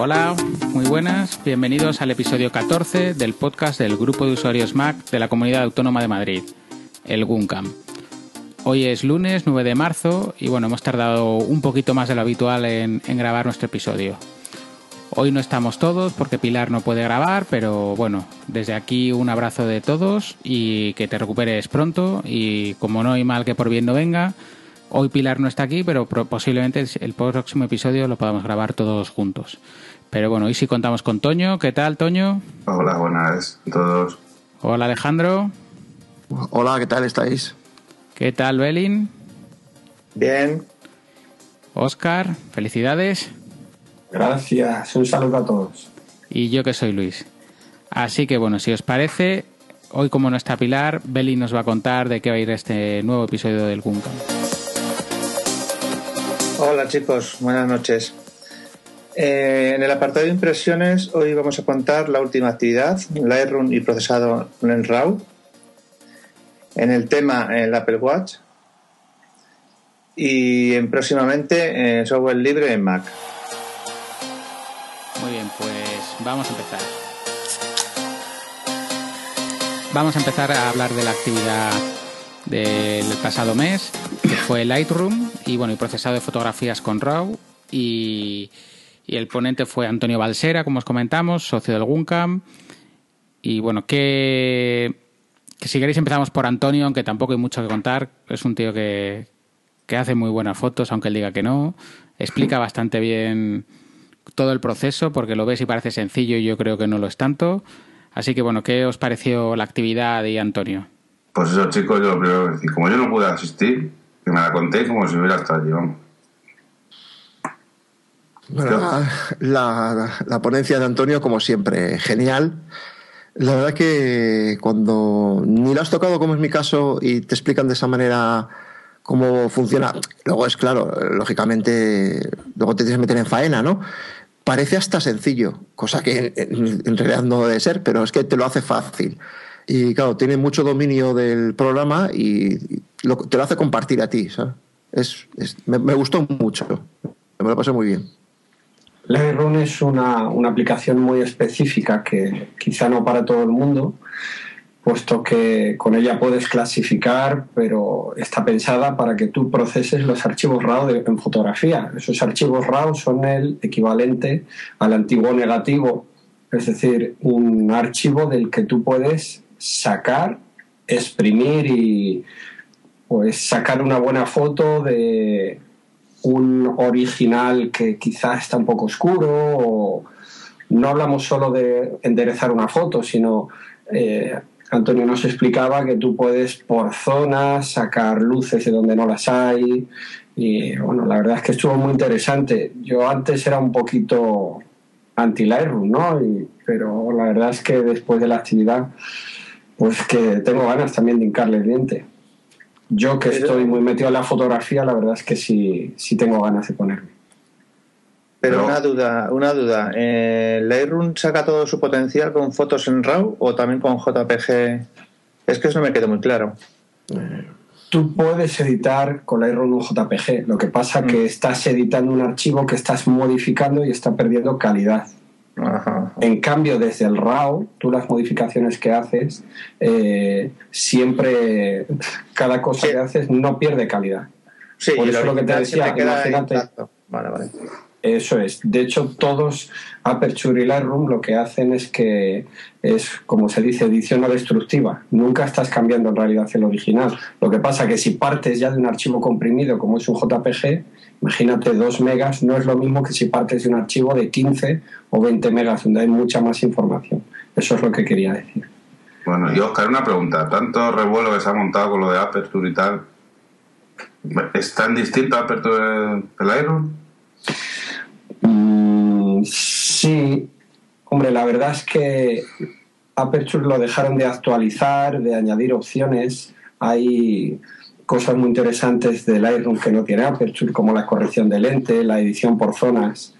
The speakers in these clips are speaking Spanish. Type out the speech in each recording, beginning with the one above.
Hola, muy buenas, bienvenidos al episodio 14 del podcast del grupo de usuarios Mac de la Comunidad Autónoma de Madrid, el GUNCAM. Hoy es lunes 9 de marzo y bueno, hemos tardado un poquito más de lo habitual en, en grabar nuestro episodio. Hoy no estamos todos porque Pilar no puede grabar, pero bueno, desde aquí un abrazo de todos y que te recuperes pronto y como no hay mal que por bien no venga, hoy Pilar no está aquí, pero posiblemente el próximo episodio lo podamos grabar todos juntos. Pero bueno, hoy sí contamos con Toño. ¿Qué tal, Toño? Hola, buenas a todos. Hola, Alejandro. Hola, ¿qué tal estáis? ¿Qué tal, Belin? Bien. Oscar, felicidades. Gracias, un saludo a todos. Y yo que soy Luis. Así que bueno, si os parece, hoy como no está Pilar, Beli nos va a contar de qué va a ir este nuevo episodio del Guncam. Hola chicos, buenas noches. Eh, en el apartado de impresiones hoy vamos a contar la última actividad, Lightroom y procesado en RAW. En el tema el Apple Watch y en próximamente eh, software libre en Mac. Muy bien, pues vamos a empezar. Vamos a empezar a hablar de la actividad del pasado mes, que fue Lightroom y bueno, y procesado de fotografías con RAW y, y el ponente fue Antonio Balsera, como os comentamos, socio del GUNCAM. Y bueno, que, que si queréis empezamos por Antonio, aunque tampoco hay mucho que contar. Es un tío que, que hace muy buenas fotos, aunque él diga que no. Explica bastante bien todo el proceso, porque lo ves y parece sencillo y yo creo que no lo es tanto. Así que bueno, ¿qué os pareció la actividad de Antonio? Pues eso, chicos, yo lo primero que decir, como yo no pude asistir, que me la conté como si hubiera estado allí, vamos. Bueno, la, la, ponencia de Antonio, como siempre, genial. La verdad que cuando ni lo has tocado, como es mi caso, y te explican de esa manera cómo funciona, luego es claro, lógicamente, luego te tienes que meter en faena, ¿no? Parece hasta sencillo, cosa que en, en realidad no debe ser, pero es que te lo hace fácil. Y claro, tiene mucho dominio del programa y lo, te lo hace compartir a ti. ¿sabes? Es, me, gustó mucho, me lo pasé muy bien. Lightroom es una, una, aplicación muy específica que quizá no para todo el mundo, puesto que con ella puedes clasificar, pero está pensada para que tú proceses los archivos RAW en fotografía. Esos archivos RAW son el equivalente al antiguo negativo, es decir, un archivo del que tú puedes sacar, exprimir y pues sacar una buena foto de un original que quizás está un poco oscuro o no hablamos solo de enderezar una foto, sino eh, Antonio nos explicaba que tú puedes por zonas sacar luces de donde no las hay y bueno, la verdad es que estuvo muy interesante. Yo antes era un poquito anti Lightroom, ¿no? Y, pero la verdad es que después de la actividad pues que tengo ganas también de hincarle el diente. Yo que estoy muy metido en la fotografía, la verdad es que sí, sí tengo ganas de ponerme. Pero una duda, una duda. Eh, ¿Lightroom saca todo su potencial con fotos en RAW o también con JPG? Es que eso no me quedó muy claro. Tú puedes editar con Lightroom un JPG. Lo que pasa es mm. que estás editando un archivo que estás modificando y está perdiendo calidad. Ajá. En cambio, desde el RAW, tú las modificaciones que haces, eh, siempre, cada cosa sí. que haces no pierde calidad. Sí, Por eso lo que te decía, imagínate. Vale, vale. Eso es. De hecho, todos Aperture y Lightroom lo que hacen es que es, como se dice, edición no destructiva. Nunca estás cambiando en realidad el original. Lo que pasa que si partes ya de un archivo comprimido como es un JPG, imagínate 2 megas, no es lo mismo que si partes de un archivo de 15 o 20 megas, donde hay mucha más información. Eso es lo que quería decir. Bueno, y Oscar, una pregunta. Tanto revuelo que se ha montado con lo de Aperture y tal, ¿es tan distinto Aperture del Lightroom? Mm, sí, hombre, la verdad es que Aperture lo dejaron de actualizar, de añadir opciones. Hay cosas muy interesantes del Lightroom que no tiene Aperture, como la corrección de lente, la edición por zonas.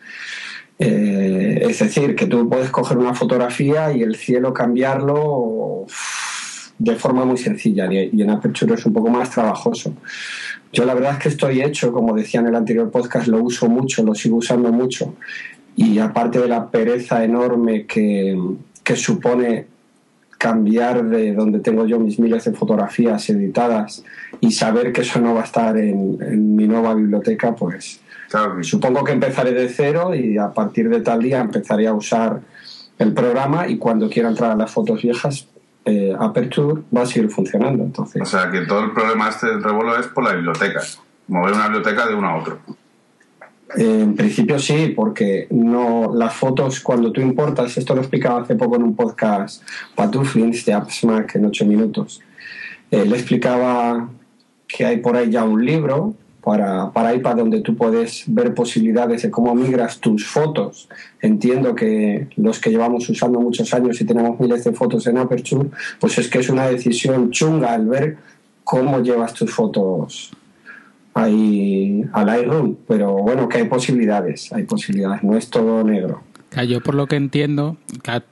Eh, es decir, que tú puedes coger una fotografía y el cielo cambiarlo de forma muy sencilla y en Aperture es un poco más trabajoso. Yo la verdad es que estoy hecho, como decía en el anterior podcast, lo uso mucho, lo sigo usando mucho y aparte de la pereza enorme que, que supone cambiar de donde tengo yo mis miles de fotografías editadas y saber que eso no va a estar en, mi nueva biblioteca, pues supongo que empezaré de cero y a partir de tal día empezaré a usar el programa y cuando quiera entrar a las fotos viejas, eh, Aperture va a seguir funcionando. Entonces. O sea que todo el problema este del revuelo es por la biblioteca, mover una biblioteca de uno a otro. En principio sí, porque no las fotos cuando tú importas, esto lo explicaba hace poco en un podcast Patuflins de AppSmack en 8 minutos. Eh, le explicaba que hay por ahí ya un libro para, para iPad donde tú puedes ver posibilidades de cómo migras tus fotos. Entiendo que los que llevamos usando muchos años y tenemos miles de fotos en Aperture, pues es que es una decisión chunga el ver cómo llevas tus fotos ahí al Lightroom, pero bueno, que hay posibilidades, hay posibilidades, no es todo negro. Yo por lo que entiendo,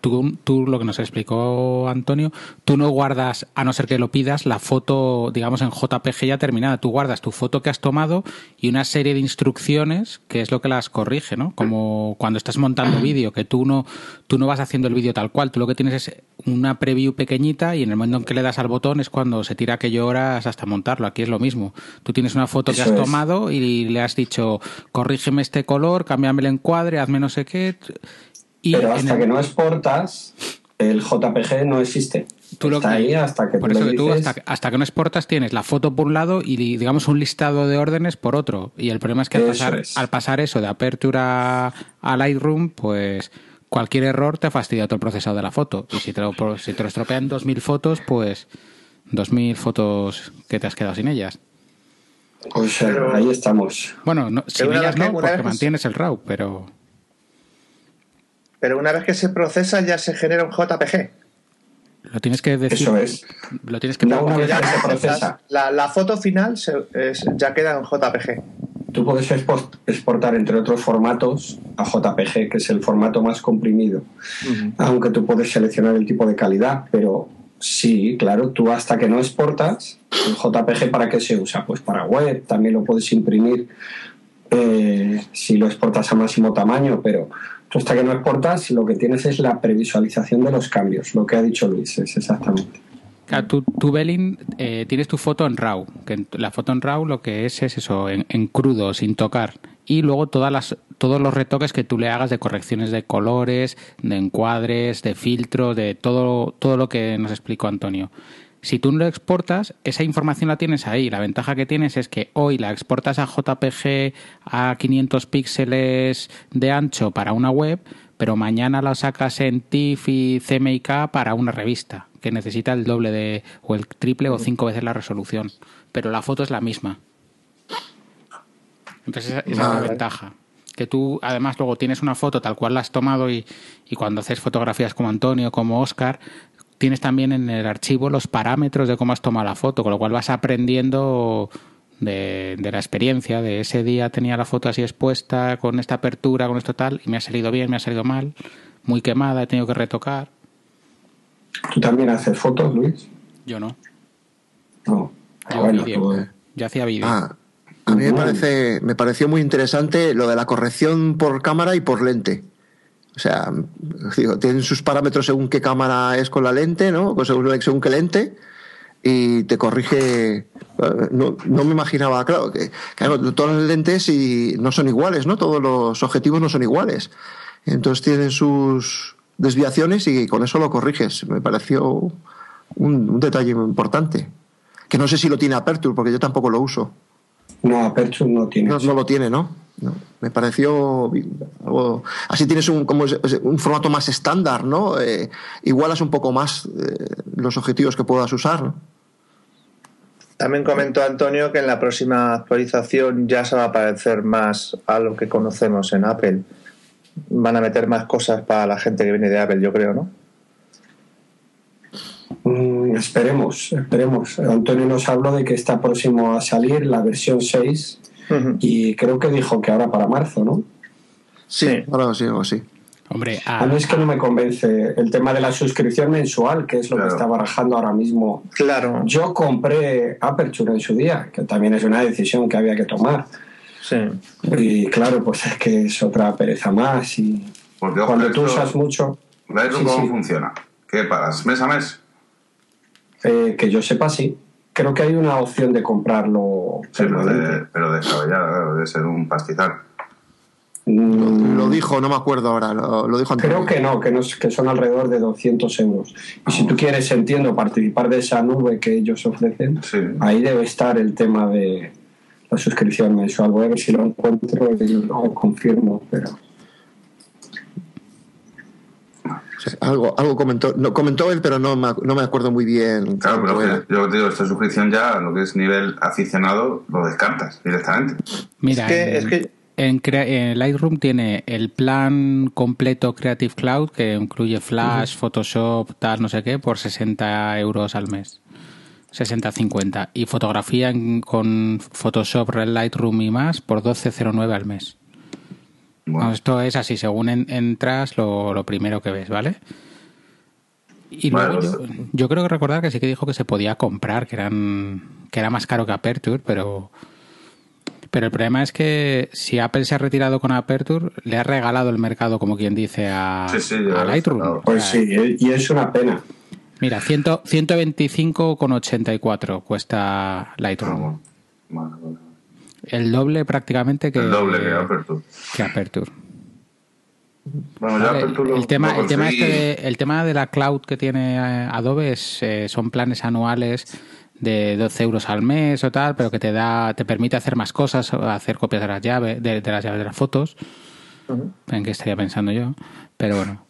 tú, tú, lo que nos explicó Antonio, tú no guardas, a no ser que lo pidas, la foto, digamos, en JPG ya terminada. Tú guardas tu foto que has tomado y una serie de instrucciones que es lo que las corrige, ¿no? Como cuando estás montando vídeo, que tú no, tú no vas haciendo el vídeo tal cual, tú lo que tienes es una preview pequeñita y en el momento en que le das al botón es cuando se tira aquello horas hasta montarlo. Aquí es lo mismo. Tú tienes una foto que has tomado y le has dicho, corrígeme este color, cámbiame el encuadre, hazme no sé qué pero hasta que no exportas, el JPG no existe. Tú Está ahí hasta que por eso que tú hasta, que no exportas tienes la foto por un lado y digamos un listado de órdenes por otro y el problema es que al pasar, al pasar, eso de apertura a Lightroom pues cualquier error te fastidia todo el procesado de la foto. Y si te lo, si te lo estropean 2000 fotos pues 2000 fotos que te has quedado sin ellas. Pues ahí estamos. Bueno sin ellas no porque mantienes el RAW pero pero una vez que se procesa ya se genera un JPG. Lo tienes que decir. Eso es. Lo tienes que no, una vez que se procesa. La, foto final ya queda en JPG. Tú puedes exportar, entre otros formatos, a JPG, que es el formato más comprimido. Aunque tú puedes seleccionar el tipo de calidad, pero sí, claro, tú hasta que no exportas, el JPG, ¿para qué se usa? Pues para web, también lo puedes imprimir eh, si lo exportas a máximo tamaño, pero hasta que no exportas, lo que tienes es la previsualización de los cambios, lo que ha dicho Luis, es exactamente. Claro, tú, tú Belin, eh, tienes tu foto en RAW, que la foto en RAW lo que es es eso, en, crudo, sin tocar. Y luego todas las, todos los retoques que tú le hagas de correcciones de colores, de encuadres, de filtros, de todo, todo lo que nos explicó Antonio. Si tú lo exportas, esa información la tienes ahí. La ventaja que tienes es que hoy la exportas a JPG a 500 píxeles de ancho para una web, pero mañana la sacas en TIFF y CMYK para una revista, que necesita el doble de, o el triple o cinco veces la resolución. Pero la foto es la misma. Entonces esa, es la ventaja. Que tú además luego tienes una foto tal cual la has tomado y, y cuando haces fotografías como Antonio, como Oscar, tienes también en el archivo los parámetros de cómo has tomado la foto, con lo cual vas aprendiendo de, la experiencia, de ese día tenía la foto así expuesta, con esta apertura, con esto tal, y me ha salido bien, me ha salido mal, muy quemada, he tenido que retocar. ¿Tú también haces fotos, Luis? Yo no. No. Yo, hacía vídeo. Ah, a mí me, parece, me pareció muy interesante lo de la corrección por cámara y por lente. O sea, digo, tienen sus parámetros según qué cámara es con la lente, ¿no? Según, según qué lente. Y te corrige. No, no me imaginaba, claro, que todas las lentes y no son iguales, ¿no? Todos los objetivos no son iguales. Entonces tienen sus desviaciones y con eso lo corriges. Me pareció un, detalle importante. Que no sé si lo tiene Aperture, porque yo tampoco lo uso. No, Aperture no tiene. no lo tiene, ¿no? Me pareció algo, así tienes un, como un formato más estándar, ¿no? Eh, igualas un poco más eh, los objetivos que puedas usar. También comentó Antonio que en la próxima actualización ya se va a parecer más a lo que conocemos en Apple. Van a meter más cosas para la gente que viene de Apple, yo creo, ¿no? Mm, esperemos, esperemos. Antonio nos habló de que está próximo a salir la versión 6 y creo que dijo que ahora para marzo, ¿no? Sí, ahora sí, o sí. Hombre, a... mí es que no me convence el tema de la suscripción mensual, que es lo que está barajando ahora mismo. Claro. Yo compré Aperture en su día, que también es una decisión que había que tomar. Sí. Y claro, pues es que es otra pereza más. Y Porque, ojo, cuando tú usas mucho, Lightroom, Sí, ¿cómo sí. funciona? ¿Qué pagas? ¿Mes a mes? eh, que yo sepa, sí. Creo que hay una opción de comprarlo Sí, pero, de, pero descabellado, claro, debe ser un pastizal. Mm, Lo dijo, no me acuerdo ahora, lo, lo dijo. Creo que no, que, no es- que son alrededor de 200 euros. Y si tú quieres, entiendo, participar de esa nube que ellos ofrecen, Sí. ahí debe estar el tema de la suscripción mensual. Voy a ver si lo encuentro y lo confirmo, pero... Sí, algo, algo comentó, no, comentó él, pero no me, no me acuerdo muy bien. Claro, pero era. yo te digo, esta suscripción ya, lo que es nivel aficionado, lo descartas directamente. Mira, Es que- en, es que- en Crea- en Lightroom tiene el plan completo Creative Cloud que incluye Flash, Photoshop, tal, no sé qué, por 60 euros al mes. 60-50. Y fotografía en- con Photoshop, Red Lightroom y más por 12,09 al mes. Bueno, No, esto es así, según en- entras, lo, lo primero que ves, ¿vale? Y Vale, luego yo, yo creo que recordar que sí que dijo que se podía comprar, que eran que era más caro que Aperture, pero pero el problema es que si Apple se ha retirado con Aperture, le ha regalado el mercado, como quien dice, a, Sí, sí, Lightroom. Pues O sea, sí, y es una pena. Mira, 100 125,84 cuesta Lightroom. bueno, bueno, bueno. El doble prácticamente que, El doble que Aperture. que Aperture. Bueno, ya Vale, Aperture lo- el tema, lo el tema este de, el tema de la cloud que tiene eh, Adobe es, eh, son planes anuales de 12 euros al mes o tal, pero que te da, te permite hacer más cosas, o hacer copias de las llaves, de, de las llaves de las fotos. En qué estaría pensando yo, pero bueno.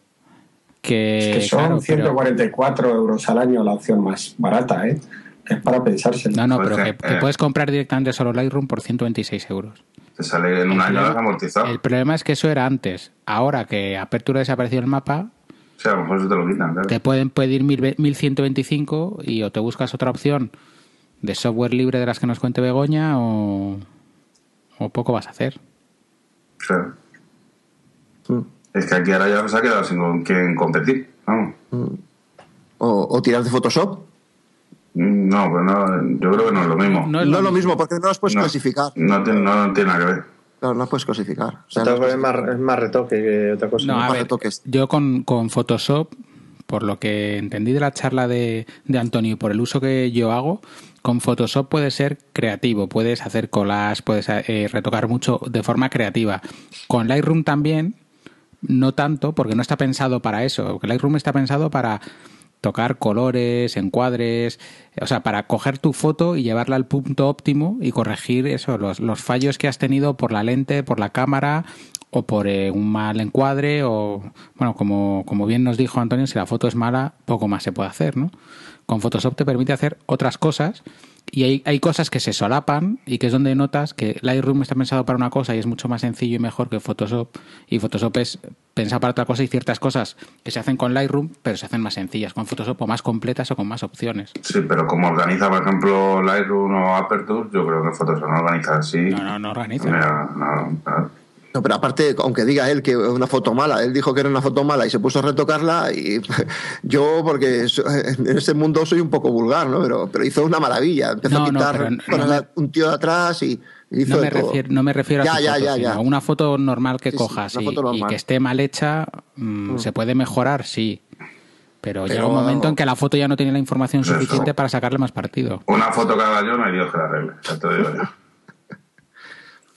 Que, Es que son claro, pero- 144 euros al año la opción más barata, ¿eh? Es para pensárselo. no, no, Pues pero que, eh, puedes comprar directamente solo Lightroom por 126 euros. Te sale en un año amortizado. El problema es que eso era antes. Ahora que Apertura desapareció el mapa, O sea, a lo mejor se te lo quitan, claro. te pueden pedir mil- 1125 y o te buscas otra opción de software libre de las que nos cuente Begoña o, o poco vas a hacer. Claro. Mm. Es que aquí ahora ya se ha quedado sin con quién competir. Vamos. O, o tirar de Photoshop. No, pues no, yo creo que no es lo mismo. No No es lo mismo, porque no las puedes No, clasificar. No, tiene, no tiene nada que ver. No, no las puedes clasificar. O sea, Entonces, no es, más, es más retoque que otra cosa. No, a más ver, retoques. yo con, con Photoshop, por lo que entendí de la charla de, de Antonio y por el uso que yo hago, con Photoshop puedes ser creativo, puedes hacer collages, puedes eh, retocar mucho de forma creativa. Con Lightroom también, no tanto, porque no está pensado para eso. Porque Lightroom está pensado para tocar colores, encuadres, o sea, para coger tu foto y llevarla al punto óptimo y corregir eso, los, los fallos que has tenido por la lente, por la cámara o por eh, un mal encuadre o, bueno, como, como bien nos dijo Antonio, si la foto es mala, poco más se puede hacer, ¿no? Con Photoshop te permite hacer otras cosas y hay, hay cosas que se solapan y que es donde notas que Lightroom está pensado para una cosa y es mucho más sencillo y mejor que Photoshop y Photoshop es pensado para otra cosa y ciertas cosas que se hacen con Lightroom pero se hacen más sencillas con Photoshop o más completas o con más opciones. Sí, pero como organiza, por ejemplo, Lightroom o Aperture, yo creo que Photoshop no organiza así. No, no, no organiza. Mira, no, no. No, pero aparte, aunque diga él que es una foto mala, él dijo que era una foto mala y se puso a retocarla y yo, porque en ese mundo soy un poco vulgar, ¿no? Pero, pero hizo una maravilla. Empezó No, a no, quitar no con me- un tío de atrás y hizo No me, refiero, no me refiero Ya, a su ya, foto, ya, sino ya. a una foto normal que Sí, sí, cojas una y, foto normal. y que esté mal hecha, mm, se puede mejorar, sí. Pero, llega un momento en que la foto ya no tiene la información Eso. suficiente para sacarle más partido. Una foto que haga yo, no hay Dios que la arregle. Ya te lo digo yo.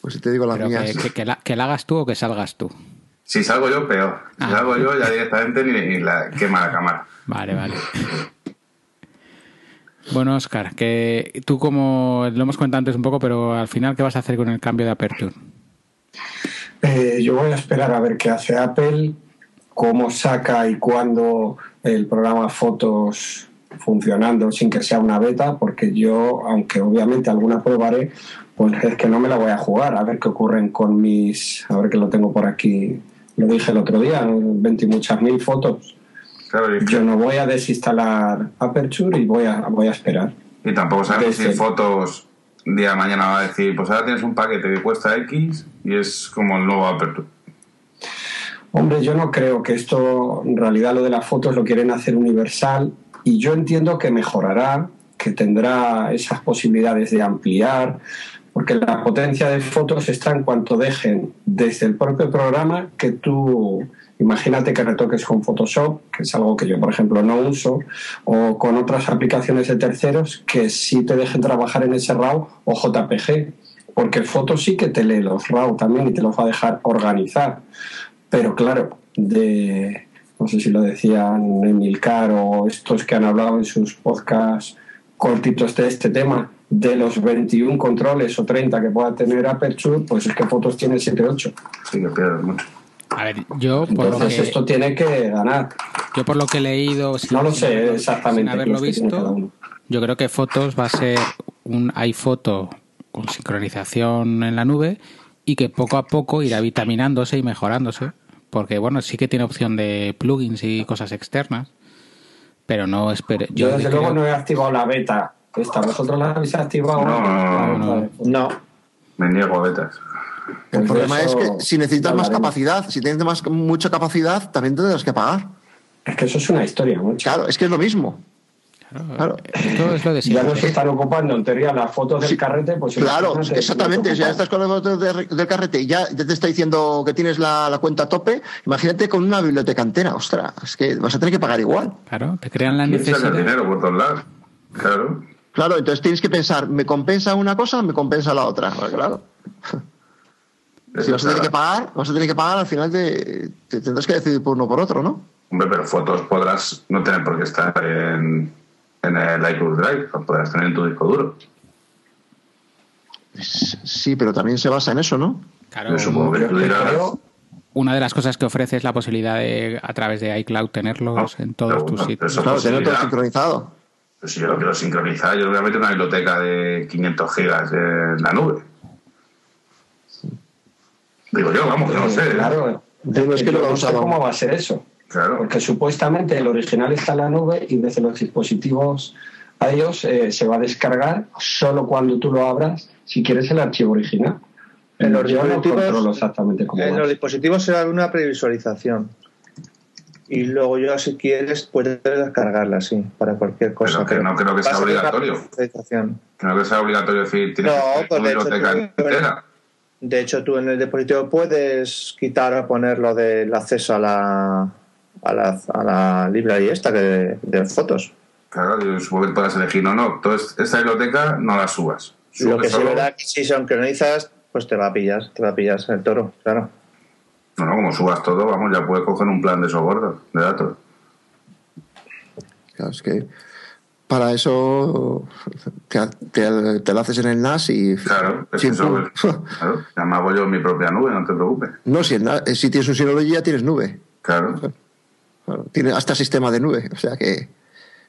Pues si te digo las Pero mías. que, que- que la, que la hagas tú o que salgas tú. Si salgo yo, peor. Si Ah. salgo yo, ya directamente ni, ni la quema la cámara. Vale, vale. Bueno, Oscar, que tú como lo hemos comentado antes un poco, pero al final, ¿qué vas a hacer con el cambio de Aperture? Eh, yo voy a esperar a ver qué hace Apple, cómo saca y cuándo el programa Fotos funcionando sin que sea una beta, porque yo, aunque obviamente alguna probaré, pues es que no me la voy a jugar, a ver qué ocurren con mis, a ver que lo tengo por aquí, lo dije el otro día, 20 y muchas mil fotos. Claro, y, Yo no voy a desinstalar Aperture y voy a, voy a esperar. y tampoco sabemos Desde- si fotos un día de mañana va a decir, pues ahora tienes un paquete que cuesta X y es como el nuevo Aperture. Hombre, yo no creo que esto, en realidad lo de las fotos lo quieren hacer universal y yo entiendo que mejorará, que tendrá esas posibilidades de ampliar, porque la potencia de fotos está en cuanto dejen desde el propio programa que tú imagínate que retoques con Photoshop, que es algo que yo por ejemplo no uso, o con otras aplicaciones de terceros que sí te dejen trabajar en ese RAW o JPG, porque Foto sí que te lee los RAW también y te los va a dejar organizar, pero claro, de no sé si lo decían Emilcar o estos que han hablado en sus podcasts cortitos de este tema, de los 21 controles o 30 que pueda tener Aperture, pues es que Fotos tiene 7 8. Sí, que pierdes mucho. A ver, yo por Entonces lo que, esto tiene que ganar. yo por lo que he leído, sin- No lo sin sé haberlo- exactamente sin haberlo qué es que tiene cada visto, yo creo que fotos va a ser un iPhoto con sincronización en la nube y que poco a poco irá vitaminándose y mejorándose, porque bueno, sí que tiene opción de plugins y cosas externas, pero no espero. Yo, desde creo- luego no he activado la beta. Esta, ¿Vosotros la habéis activado? No, no, no, Me niego a betas. El pues problema es que si necesitas más capacidad, si tienes más, mucha capacidad, también tendrás que pagar. Es que eso es una historia, mucho. Claro, es que es lo mismo. Claro, Claro. Esto es lo de Ya no siempre. se están ocupando en teoría las fotos del Sí, carrete, pues Claro, exactamente. ya estás con los botones de- del carrete y ya, ya te está diciendo que tienes la, la cuenta a tope, imagínate con una biblioteca entera. Ostras, es que vas a tener que pagar igual. Claro, te crean la el necesidad. dinero por todos lados. Claro. Claro, entonces tienes que pensar, ¿me compensa una cosa o me compensa la otra? Pues claro. Si Eso vas a tener que pagar, vas a tener que pagar, al final te, te tendrás que decidir por uno o por otro, ¿no? Hombre, pero fotos podrás no tener por qué estar en, en el iCloud Drive, podrás tener en tu disco duro. Sí, pero también se basa en eso, ¿no? Claro, Yo supongo que tú dirás. una de las cosas que ofrece es la posibilidad de, a través de iCloud, tenerlos No, en todos tus sitios. Claro, tener todo sincronizado. Pues si yo lo quiero sincronizar, yo le voy a meter una biblioteca de 500 gigas en la nube. Digo yo, vamos, que no sé. ¿eh? Claro, Digo, es que yo no lo no sé cómo va a ser eso. Claro. Porque supuestamente el original está en la nube y desde los dispositivos a ellos eh, se va a descargar solo cuando tú lo abras si quieres el archivo original. En los Yo no dispositivos- controlo exactamente cómo en los dispositivos será una previsualización. Y luego yo, si quieres, puedes descargarla, sí, para cualquier cosa. que no creo que sea obligatorio. previsualización. Que sea obligatorio decir, tienes No, pues de hecho biblioteca tú- entera. De hecho, tú en el dispositivo puedes quitar o poner lo del acceso a la, a la, a la librería esta que de, de fotos. Claro, yo supongo que puedas elegir, no, no, entonces esta biblioteca no la subas. Lo que sí verá que si sincronizas, pues te va a pillar, te va a pillar el toro, claro. No, no, como subas todo, vamos, ya puedes coger un plan de esos gordos, de datos. Claro, es que para eso te, te, te lo haces en el NAS y. Claro, es que eso, claro, ya me hago yo en mi propia nube, no te preocupes. No, si, el NAS- si tienes un Synology ya tienes nube. Claro, Claro, tiene hasta sistema de nube, o sea que.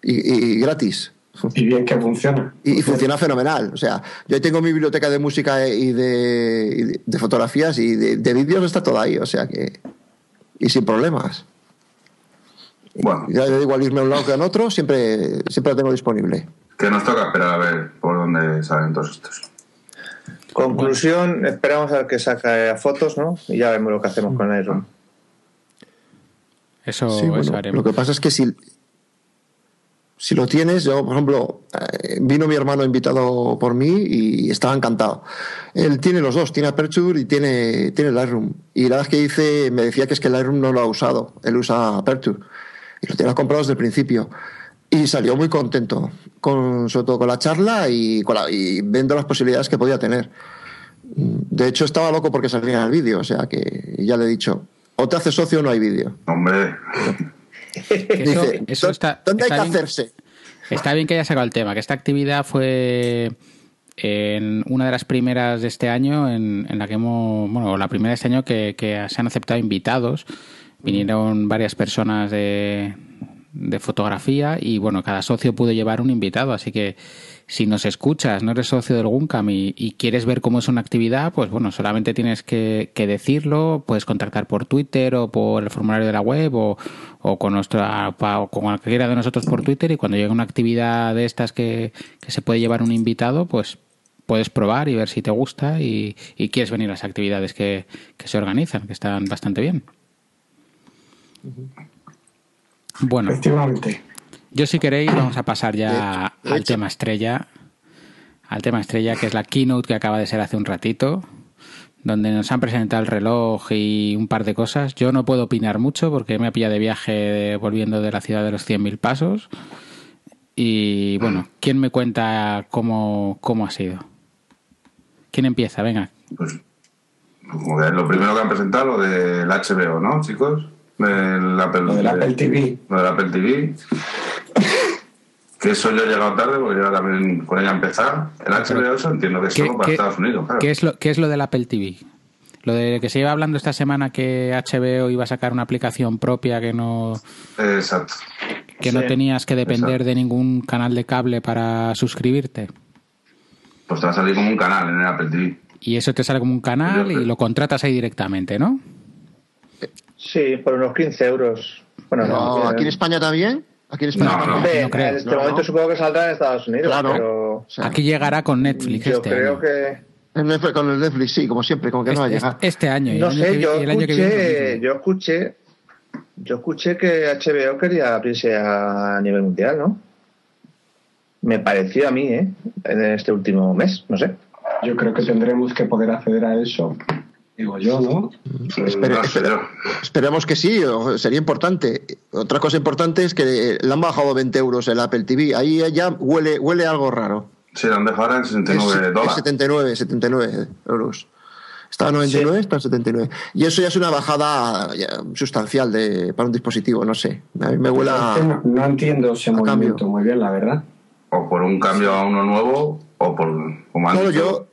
Y, y gratis. Y bien que funciona. Y, y funciona fenomenal. O sea, yo tengo mi biblioteca de música y de, y de- fotografías y de, de vídeos está todo ahí, o sea que. Y sin problemas. bueno, Ya da igual irme a un lado que a otro, siempre, siempre lo tengo disponible. que nos toca esperar a ver por dónde salen todos estos. Conclusión, esperamos a ver que saque fotos, ¿no? Y ya vemos lo que hacemos con Iron. Eso, Sí, bueno, eso haremos. lo que pasa es que si, si lo tienes, yo, por ejemplo, eh, vino mi hermano invitado por mí y estaba encantado. Él tiene los dos, tiene Aperture y tiene, tiene Lightroom. Y la vez que hice, me decía que es que Lightroom no lo ha usado, él usa Aperture. Y lo tenía comprado desde el principio. Y salió muy contento, con, sobre todo con la charla y, con la- y viendo las posibilidades que podía tener. De hecho, estaba loco porque salía en el vídeo, o sea que ya le he dicho, o te haces socio o no hay vídeo. Hombre, eso, Dice, eso "¿Dó- está, ¿dónde está hay que bien- hacerse? Está bien que haya sacado el tema, que esta actividad fue en una de las primeras de este año, en, en la que hemos, bueno, la primera de este año que, que se han aceptado invitados. Vinieron varias personas de, de fotografía y bueno, cada socio pudo llevar un invitado, así que si nos escuchas, no eres socio del Guncam y, y quieres ver cómo es una actividad, pues bueno, solamente tienes que, que decirlo, puedes contactar por Twitter o por el formulario de la web o, o con nuestra o con cualquiera de nosotros por Twitter y cuando llegue una actividad de estas que, que se puede llevar un invitado, pues puedes probar y ver si te gusta y, y quieres venir a las actividades que, que se organizan, que están bastante bien. Bueno, Efectivamente. Yo si queréis vamos a pasar ya De hecho- de al hecho- tema estrella, al tema estrella, que es la keynote que acaba de ser hace un ratito, donde nos han presentado el reloj y un par de cosas. Yo no puedo opinar mucho porque me ha pillado de viaje volviendo de la ciudad de los 100.000 pasos. Y bueno, ¿quién me cuenta cómo, cómo ha sido? ¿Quién empieza? Venga. Pues, lo primero que han presentado, lo del HBO, ¿no, chicos? Del Apple, Lo del Apple TV. Lo del Apple TV. Que eso yo he llegado tarde porque yo también con ella empezar. El HBO eso entiendo que es ¿Qué, solo para qué- Estados Unidos, claro. qué es lo, ¿Qué es lo del Apple TV? Lo de que se iba hablando esta semana que HBO iba a sacar una aplicación propia que no, Exacto. que no tenías que depender exacto. de ningún canal de cable para suscribirte. Pues te va a salir como un canal en el Apple TV. Y eso te sale como un canal Yo y lo contratas ahí directamente, ¿no? Sí, por unos 15 euros. Bueno, No, no, aquí en España también. Aquí en España No, también. No creo. En este No, momento no. supongo que saldrá en Estados Unidos, Claro. pero O sea, Aquí llegará con Netflix yo este creo año. que... en Netflix- con el Netflix, sí, como siempre, como que no va a Este, llegar. este año. y el No año sé, yo el año que escuché, yo escuché, yo escuché que HBO quería abrirse a nivel mundial, ¿no? Me pareció a mí, ¿eh? En este último mes, no sé. Yo creo que tendremos que poder acceder a eso. Digo yo, ¿no? Espere- No sé espere-. Esperemos que sí, sería importante. Otra cosa importante es que le han bajado 20 euros el Apple TV. Ahí ya huele, huele algo raro. Sí, lo han dejado ahora en 69 Es- es dólares. 79, 79 euros. Estaba a 99, está a 79. Y eso ya es una bajada sustancial de, para un dispositivo, no sé. A mí me huele no, no entiendo ese movimiento cambio. muy bien, la verdad. O por un cambio a uno nuevo, o por. Como han dicho, yo,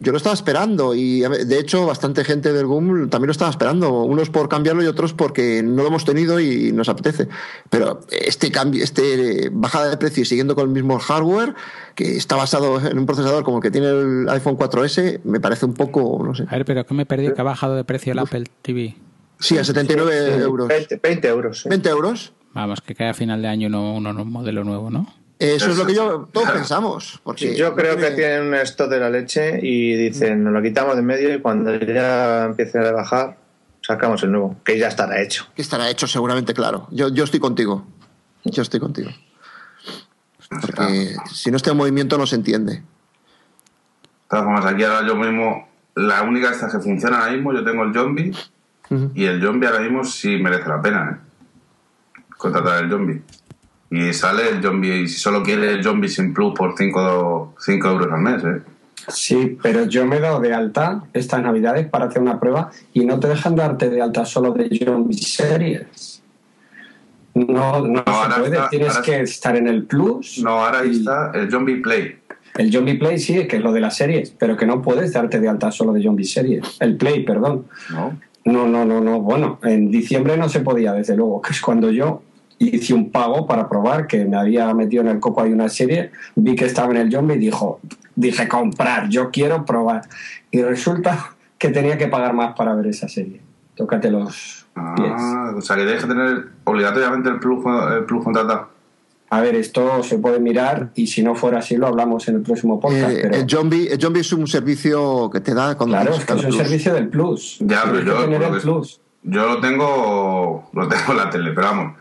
yo lo estaba esperando y de hecho bastante gente del GUM también lo estaba esperando. Unos por cambiarlo y otros porque no lo hemos tenido y nos apetece. Pero este cambio, este eh, bajada de precio y siguiendo con el mismo hardware que está basado en un procesador como el que tiene el iPhone 4S, me parece un poco, no sé. A ver, pero que me he perdido que ha bajado de precio el Apple TV. Sí, a 79 euros. 20, 20 euros. sí. 20 euros. Vamos, que cae a final de año uno, uno, un modelo nuevo, ¿no? Eso es lo que yo todos Claro. pensamos. Porque Sí, yo no creo que tiene- tienen un stock de la leche y dicen, nos lo quitamos de medio y cuando ya empiece a bajar, sacamos el nuevo, que ya estará hecho. que estará hecho seguramente, claro. Yo, yo estoy contigo. Yo estoy contigo. Porque si no está en movimiento no se entiende. De todas formas, aquí ahora yo mismo, la única esta que funciona ahora mismo, yo tengo el zombie y el zombie ahora mismo sí merece la pena, ¿eh? Contratar el zombie. Y sale el zombie, y si solo quiere el zombie sin plus por 5 euros al mes, ¿eh? Sí, pero yo me he dado de alta estas navidades para hacer una prueba y no te dejan darte de alta solo de Zombie Series. No, no, ahora se puede, está- tienes que estar en el Plus. No, ahora y está el zombie play. El Zombie Play sí, que es lo de las series, pero que no puedes darte de alta solo de Zombie Series. El Play, perdón. ¿no? No, no, no, no. Bueno, en diciembre no se podía, desde luego, que es cuando yo hice un pago para probar que me había metido en el coco hay una serie, vi que estaba en el zombie y dijo, dije comprar, yo quiero probar. Y resulta que tenía que pagar más para ver esa serie. Tócate los pies. Ah, o sea que tienes que tener obligatoriamente el plus, el plus contratado. A ver, esto se puede mirar y si no fuera así lo hablamos en el próximo podcast. Eh, pero el, zombie, el zombie es un servicio que te da cuando claro, es que es un Plus. servicio del Plus. Ya, pero que yo, tener el Plus. yo lo tengo, lo tengo en la tele, pero vamos,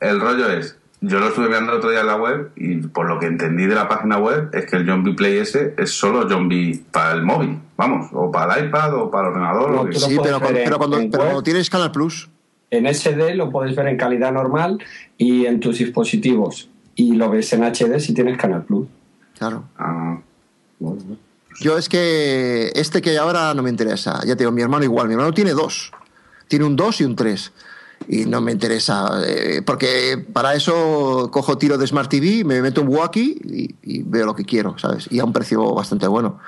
el rollo es, yo lo estuve viendo el otro día en la web y por lo que entendí de la página web es que el Zombie Play ese es solo Zombie para el móvil, vamos, o para el iPad o para el ordenador. No, o que- Sí, pero, en- pero, cuando, en pero web. cuando tienes Canal Plus, En SD lo puedes ver en calidad normal y en tus dispositivos. Y lo ves en HD si tienes Canal Plus. claro. Ah, bueno. Yo es que este que hay ahora no me interesa. Ya te digo, mi hermano igual. Mi hermano tiene dos. Tiene un 2 y un 3. Y no me interesa. eh, porque para eso cojo tiro de Smart TV, me meto un Wacky y, y veo lo que quiero, ¿sabes? Y a un precio bastante bueno.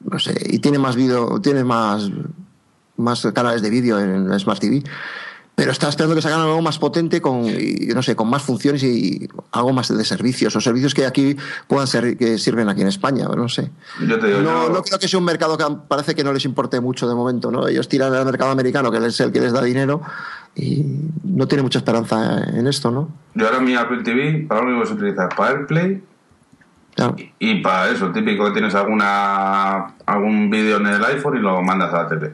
No sé. Y tiene más vídeo, tiene más, más canales de vídeo en Smart TV. Pero estaba esperando que sacaran algo más potente con, y, no sé, con más funciones y algo más de servicios o servicios que aquí puedan ser que sirven aquí en España, no sé. Yo te digo, No, yo- no creo que sea un mercado que parece que no les importe mucho de momento, ¿no? Ellos tiran al mercado americano, que es el que les da dinero, y no tiene mucha esperanza en esto, ¿no? yo ahora mi Apple TV, para lo único que se utiliza es para AirPlay Claro. y para eso, típico que tienes alguna algún vídeo en el iPhone y lo mandas a la tele.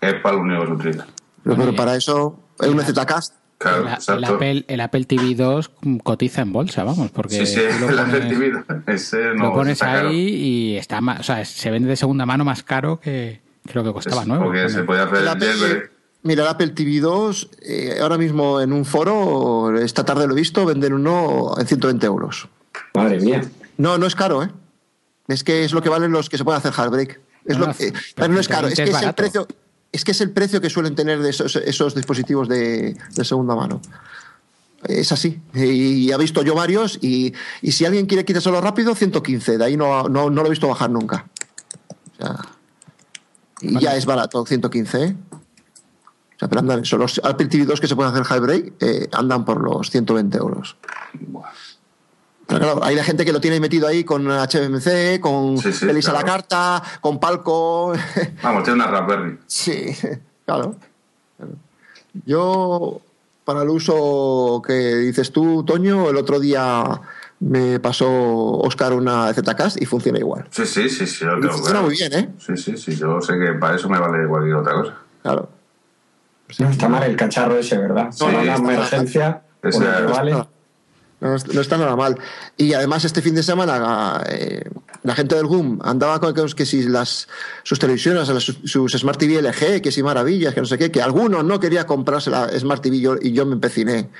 Es para lo único que se utiliza. Pero, para eso, es un Zcast. Claro, el. Apple, el Apple TV 2 cotiza en bolsa, vamos, porque Sí, sí, lo el Apple pones, TV, ese no lo pones está ahí caro. y está más, o sea, se vende de segunda mano más caro que, que lo que costaba Es nuevo. Porque se puede hacer El el Apple-. Mira, el Apple TV 2, eh, ahora mismo en un foro, esta tarde lo he visto, venden uno en 120 euros. Madre mía. No, no es caro, ¿eh? Es que es lo que valen los que se pueden hacer jailbreak. Es No, lo no, que- pero no es caro, es 120 que es es el precio. Es que es el precio que suelen tener de esos, esos dispositivos de, de segunda mano. Es así. Y ha visto yo varios y, y si alguien quiere quitárselo rápido, 115. De ahí no, no, no lo he visto bajar nunca. O sea, y ya es barato, 115, ¿eh? O sea, pero andan eso. Los Apple TV 2 que se pueden hacer jailbreak eh, andan por los 120 euros. Pero claro, hay gente que lo tiene metido ahí con HMC, con Sí, sí, pelis a la carta, con palco. Vamos, tiene una Raspberry. sí, claro. Yo, para el uso que dices tú, Toño, el otro día me pasó Oscar una ZCast y funciona igual. Sí, sí, sí, sí. Lo Y tengo funciona claro. muy bien, ¿eh? Sí, sí, sí. Yo sé que para eso me vale cualquier otra cosa. Claro. No está mal el cacharro ese, ¿verdad? Sí, Para una emergencia, que vale. No, no es- no está nada mal. Y además este fin de semana eh, la gente del GUM andaba con que, que si las sus televisiones, las- sus, sus Smart TV LG, que si maravillas, que no sé qué, que alguno no quería comprarse la Smart TV yo- y yo me empeciné.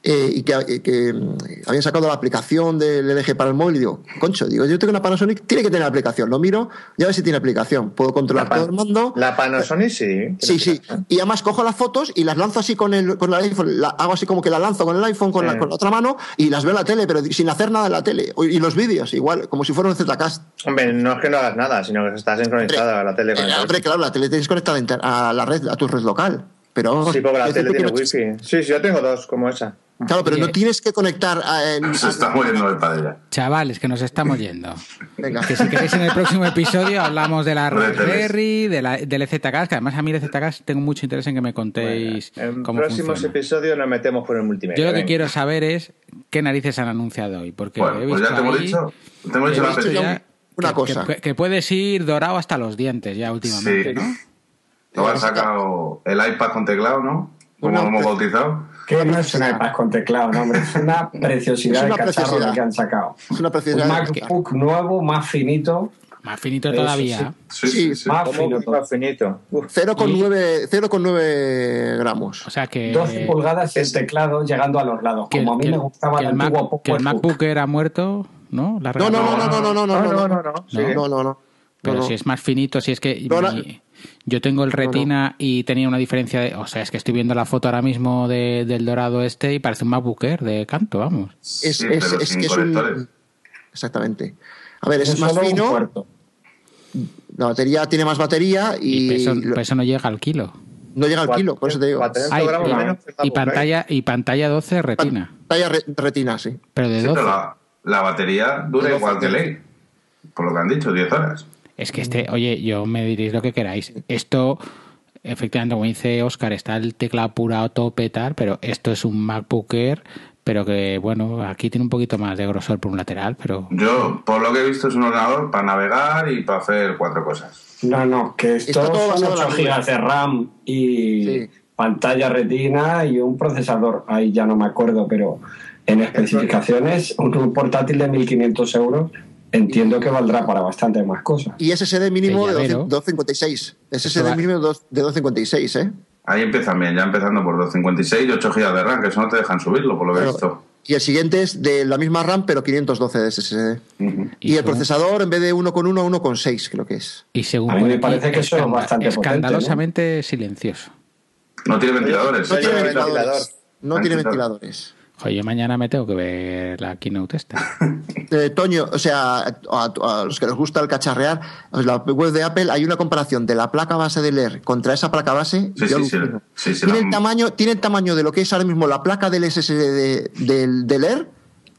Eh, y que, eh, que, mm, habían sacado la aplicación del LG para el móvil y digo, concho, digo, yo tengo una Panasonic, tiene que tener aplicación, lo miro, ya a ver si tiene aplicación, puedo controlar todo el mando. La Panasonic sí. Sí, sí. Y además cojo las fotos y las lanzo así con el, con el iPhone. la- hago así como que la lanzo con el iPhone con, la, Sí. con la otra mano y las veo en la tele, pero sin hacer nada en la tele. Y los vídeos, igual, como si fuera un Zcast. Hombre, no es que no hagas nada, sino que está sincronizada la tele con Eh, el hombre, claro, la tele tienes conectada a la red, a tu red local. Pero Sí, porque la tele tiene wifi. Sí, sí, yo tengo dos como esa. Claro, pero Oye. no tienes que conectar a, en- Se está muriendo de padre Chavales, que nos estamos yendo. Venga. Que si queréis en el próximo episodio hablamos de la. Raspberry, de la, del EZCast, que además a mí el EZCast tengo mucho interés en que me contéis En cómo próximos funciona. episodios nos metemos con el multimedia. Yo lo que venga. quiero saber es qué narices han anunciado hoy, porque Bueno, he pues visto ya te hemos ahí- dicho. Te hemos he dicho la película. Una que- cosa. Que, que puedes ir dorado hasta los dientes ya últimamente, Sí. ¿no? Luego han sacado el iPad con teclado, ¿no? Como lo hemos bautizado. Que no es un iPad con teclado, no, hombre, es una preciosidad Es una de cacharro preciosidad. que han sacado. Es una Un preciosidad. MacBook nuevo, más finito, Más finito Eso todavía. Sí, Sí, sí, más ¿Cómo fino que todo. más finito? Uf. 0,9 0,9 gramos. O sea que... 12 pulgadas el teclado llegando a los lados, que, como a mí que- me gustaba que el el, Mac- antiguo que el. MacBook era muerto, ¿no? La No, no, no, no, no, no, no, no, Ah, no, no, no, no. no, no, no. Pero No, no. si es más finito, si es que No, no. mi- yo tengo el retina y tenía una diferencia de, o sea, es que estoy viendo la foto ahora mismo de- del dorado este y parece un MacBook Air de canto, vamos. Es, es, pero es que es un. Exactamente. A ver, es Es más solo un fino, la batería tiene más batería Y, y, peso, lo- peso no llega al kilo. no llega al kilo, por eso te digo. 400 Ay, gramos y- menos y MacBook pantalla y pantalla 12 retina, Pantalla re- retina, sí. pero de Sí, 12. pero la, la batería dura igual 12. que ley. Por lo que han dicho, 10 horas. Es que este, oye, yo me diréis lo que queráis. Esto, efectivamente, como dice Oscar, está el teclado pura a tope tal, pero esto es un MacBook Air, pero que, bueno, aquí tiene un poquito más de grosor por un lateral, pero Yo, por lo que he visto, es un ordenador para navegar y para hacer cuatro cosas. No, no, que esto todo son basado en 8 la nube. GB de RAM y Sí. pantalla retina y un procesador, ahí ya no me acuerdo, pero en especificaciones, un portátil de 1.500 euros entiendo que valdrá para bastante más cosas. Y SSD mínimo De de llavero. 12 256. Eso SSD mínimo de dos- de 256, ¿eh? Ahí empiezan bien, ya empezando por 256 y 8 GB de RAM, que eso no te dejan subirlo, por lo que he visto. Y el siguiente es de la misma RAM, pero 512 de SSD. Y, el procesador, en vez de 1,1, 1,6, creo que es. Y según A mí me parece que eso es bastante potente, escandalosamente silencioso. No tiene ventiladores. No tiene. No ventiladores. Joder, yo mañana me tengo que ver la keynote esta. Eh, Toño, o sea, a, a los que les gusta el cacharrear, en la web de Apple hay una comparación de la placa base del Air contra esa placa base. Sí, sí, sí, tiene, la- el tamaño, tiene el tamaño de lo que es ahora mismo la placa del SSD de- del, del Air.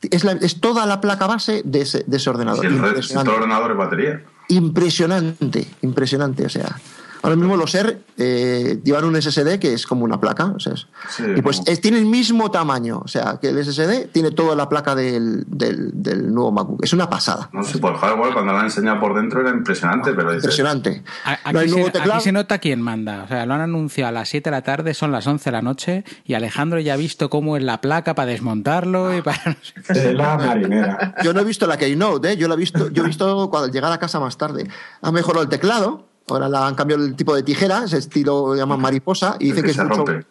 Es, la- es toda la placa base de ese, de ese ordenador. Todo el ordenador es batería. impresionante, impresionante. O sea, Ahora mismo los Air eh, llevan un SSD que es como una placa. O sea, es- Sí, y pues es- tiene el mismo tamaño. O sea, que el SSD tiene toda la placa del, del, del nuevo MacBook. Es una pasada. No sé, por hardware, cuando lo han enseñado por dentro era impresionante, pero Impresionante. A- Aquí, No hay se, nuevo aquí teclado. se nota quién manda. O sea, lo han anunciado a las 7 de la tarde, son las 11 de la noche y Alejandro ya ha visto cómo es la placa para desmontarlo y para... De la marinera. Yo no he visto la Keynote, ¿eh? yo, la he visto, yo he visto cuando llegar a casa más tarde. Han mejorado el teclado, ahora la han cambiado el tipo de tijera, ese estilo llaman mariposa, y dicen que que es mucho. rompe.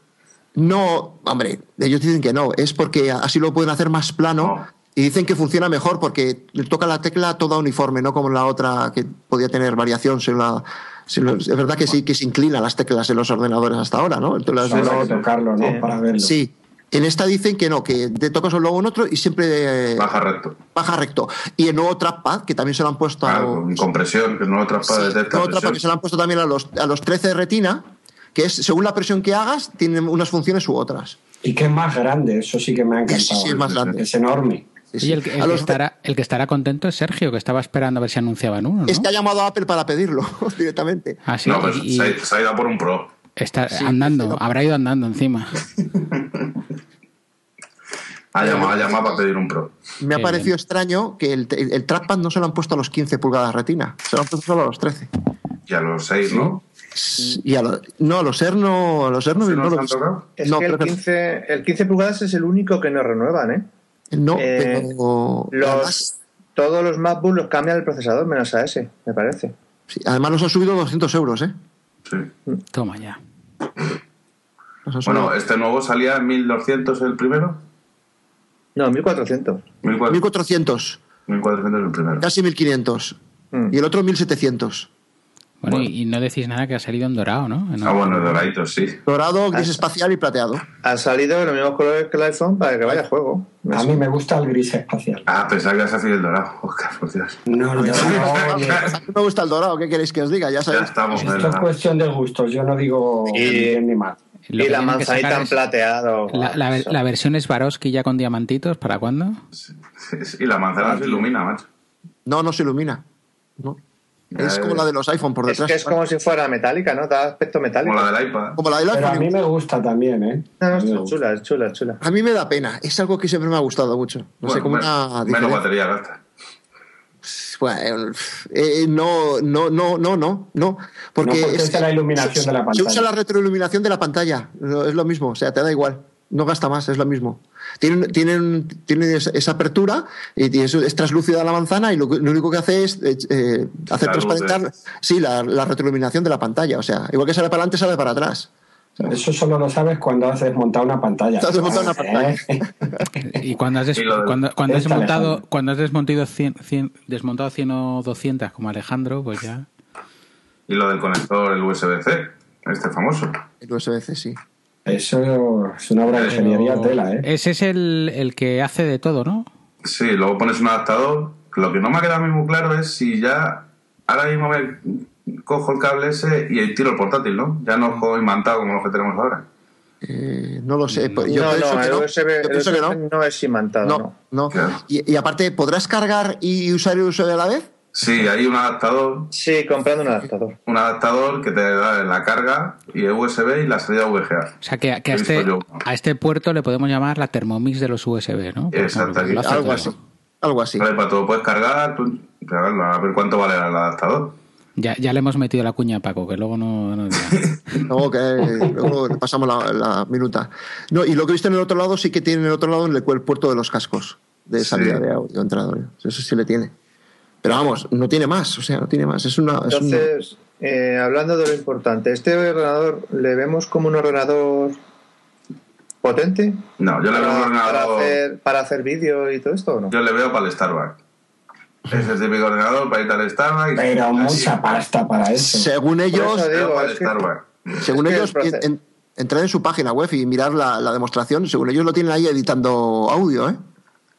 No, hombre, ellos dicen que no, es porque así lo pueden hacer más plano. No. Y dicen que funciona mejor porque le toca la tecla toda uniforme, no como la otra que podía tener variación. según la- según es verdad que sí que se inclinan las teclas en los ordenadores hasta ahora, ¿no? Entonces, tocarlo, ¿no? Para verlo. sí. En esta dicen que no, que te tocas un logo en otro y siempre eh, Baja recto. baja recto. Y el nuevo trackpad, que también se lo han puesto a Claro, con compresión, que no lo Sí, traspa detecta nuevo trackpad que se lo han puesto también a los, a los 13 de retina, que es según la presión que hagas, tienen unas funciones u otras. Y que es más grande, eso sí que me ha Sí, encantado. sí, es más grande. Es enorme. Sí, sí. Oye, el, que- el A que los- estará, el que estará contento es Sergio, que estaba esperando a ver si anunciaban uno, ¿no? Es que ha llamado a Apple para pedirlo directamente. Ah, sí, No, pues y- y se, ha, se ha ido a por un pro. Está andando, habrá ido andando encima. Ha llamado, ha llamado para pedir un pro. Me ha Qué parecido extraño que el, el- el trackpad no se lo han puesto a los 15 pulgadas retina, se lo han puesto solo a los 13. Y a los seis, ¿no? Y a lo- no, a los Air no, a los Air no. Es no, que el creo que- 15, el 15 pulgadas es el único que no renuevan, ¿eh? no, Eh, pero Los, además, todos los MacBook los cambian el procesador, menos a ese, me parece. sí, además nos han subido 200 euros, ¿eh? Sí. Toma ya. Subido Bueno, este nuevo salía en 1200 el primero. No, 1400. 1400 1400, 1400 el primero. casi 1500. Mm. Y el otro 1700. Bueno, Bueno. Y, y no decís nada que ha salido en dorado, ¿no? En- Ah, bueno, doraditos, sí. Dorado, gris espacial y plateado. Ha salido de los mismos colores que el iPhone para que vaya a juego. A mí me gusta el gris espacial. Ah, pensaba que a decir el dorado. Oscar, por Dios. No, no, no, A mí me gusta el dorado, ¿qué queréis que os diga? Ya Ya sabéis. estamos, Esto es cuestión de gustos, yo no digo Y- ni bien ni mal. lo Y la manzanita en plateado. La, la ver- la versión es Swarovski ya con diamantitos, ¿para cuándo? Y la manzana se ilumina, macho. No, no se ilumina. No. Es como la de los iPhone por Es detrás. que es como si fuera metálica, ¿no? Da aspecto metálico. Como la del iPad. Como la del Pero a iPhone. mí me gusta también, ¿eh? No, no, A mí me es chula, es chula, es chula. A mí me da pena. Es algo que siempre me ha gustado mucho. No sé, como men- una menos batería gasta. Bueno, eh, no, no, no, no, no, no. Porque, No, porque es la iluminación de la Se pantalla. usa la retroiluminación de la pantalla. Es lo mismo. O sea, te da igual. No gasta más, es lo mismo. Tienen, tienen, tienen esa, apertura y eso es traslúcida la manzana y lo, único que hace es eh, eh, hacer transparentar sí, la, la retroiluminación de la pantalla. O sea, igual que sale para adelante, sale para atrás. Eso solo lo sabes cuando has desmontado una pantalla. Has desmontado una pantalla. Y cuando has, des- cuando, cuando has desmontado, cuando has desmontado 100, 100 desmontado 100 o 200 como Alejandro, pues ya... Y lo del conector, el USB-C, este famoso. El USB-C, sí. Eso es una obra de ingeniería Pero tela, ¿eh? Ese es el, el que hace de todo, ¿no? Sí, luego pones un adaptador. Lo que no me ha quedado muy claro es si ya ahora mismo me cojo el cable ese y tiro el portátil, ¿no? Ya no cojo imantado como los que tenemos ahora. Eh, no lo sé. pues Yo no, pienso no, que el no. USB, Yo el pienso que no. Es imantado, No, no. no. Claro. Y, y aparte, ¿podrás cargar y usar el USB a la vez? Sí, hay un adaptador, Sí, comprando un adaptador. un adaptador que te da la carga y el USB y la salida VGA. O sea, que, que a, este, a este puerto le podemos llamar la Thermomix de los USB, ¿no? Exacto, ejemplo, Algo todo. así. Algo así. Vale, para todo puedes cargar, tú, cargarlo, a ver cuánto vale el adaptador. Ya, ya le hemos metido la cuña a Paco, que luego no, no. Luego que luego pasamos la, la minuta. No, y lo que he visto en el otro lado sí que tiene en el otro lado el, el puerto de los cascos de salida Sí. de audio entrada. Eso sí le tiene. Pero vamos, no tiene más, o sea, no tiene más. Es una. es una- Entonces, eh, hablando de lo importante, ¿este ordenador le vemos como un ordenador potente? No, yo le veo un para, para ordenador, hacer, para hacer vídeo y todo esto o no? yo le veo para el Starbucks. Es el típico ordenador para ir al Starbucks. Pero Así. mucha pasta para eso. según ellos, eso Veo digo, para el que- Starbucks. según ellos, el proce- en- entrar en su página web y mirar la, la demostración, según ellos lo tienen ahí editando audio, ¿eh?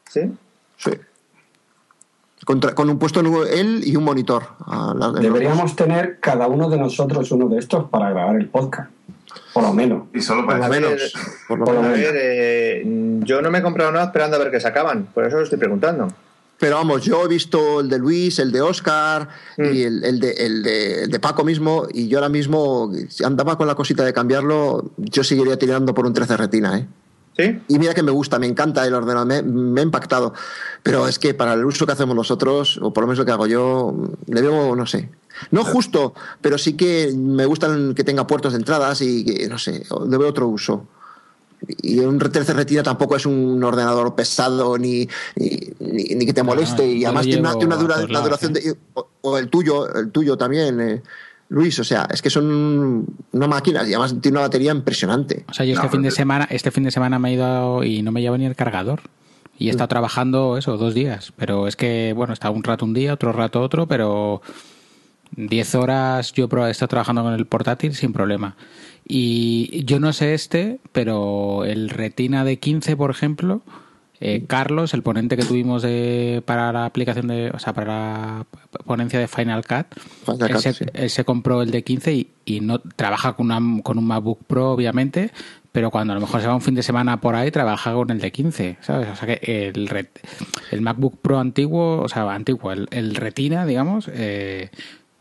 ¿Sí? Sí. Contra- con un puesto en él y un monitor. a la- Deberíamos tener cada uno de nosotros uno de estos para grabar el podcast. Por lo menos. Y solo. Por para lo eso. menos. Por lo Por lo A menos. ver, eh, yo no me he comprado nada esperando a ver qué sacaban, por eso lo estoy preguntando. Pero vamos, yo he visto el de Luis, el de Oscar y Mm. el, el de, el, de, el de Paco mismo, y yo ahora mismo, si andaba con la cosita de cambiarlo, yo seguiría tirando por un 13 retina, ¿eh? ¿Sí? Y mira que me gusta, me encanta el ordenador, me, me ha impactado. Pero es que para el uso que hacemos nosotros, o por lo menos lo que hago yo, le veo, no sé. No justo, pero sí que me gustan que tenga puertos de entradas y que, no sé, le veo otro uso. Y un 13 retina tampoco es un ordenador pesado ni, ni, ni- ni que te moleste. y además tiene una, dura- duración de. O, o el tuyo, el tuyo también, eh, Luis. O sea, es que son una máquina y además tiene una batería impresionante. O sea, yo No, este fin de pero- semana, este fin de semana me he ido y no me llevo ni el cargador. Y he estado trabajando eso, dos días. Pero es que, bueno, estaba un rato un día, otro rato otro, pero 10 horas yo he estado trabajando con el portátil sin problema. Y yo no sé este, pero el Retina de 15, por ejemplo, eh, Carlos, el ponente que tuvimos de, para la aplicación de, o sea, para la ponencia de Final Cut, Final él, Cut, se, sí. él se compró el de 15 y, y no trabaja con, una- con un MacBook Pro, obviamente, pero cuando a lo mejor se va un fin de semana por ahí, trabaja con el de 15, ¿sabes? O sea que el, el MacBook Pro antiguo, o sea, antiguo, el, el Retina, digamos, eh,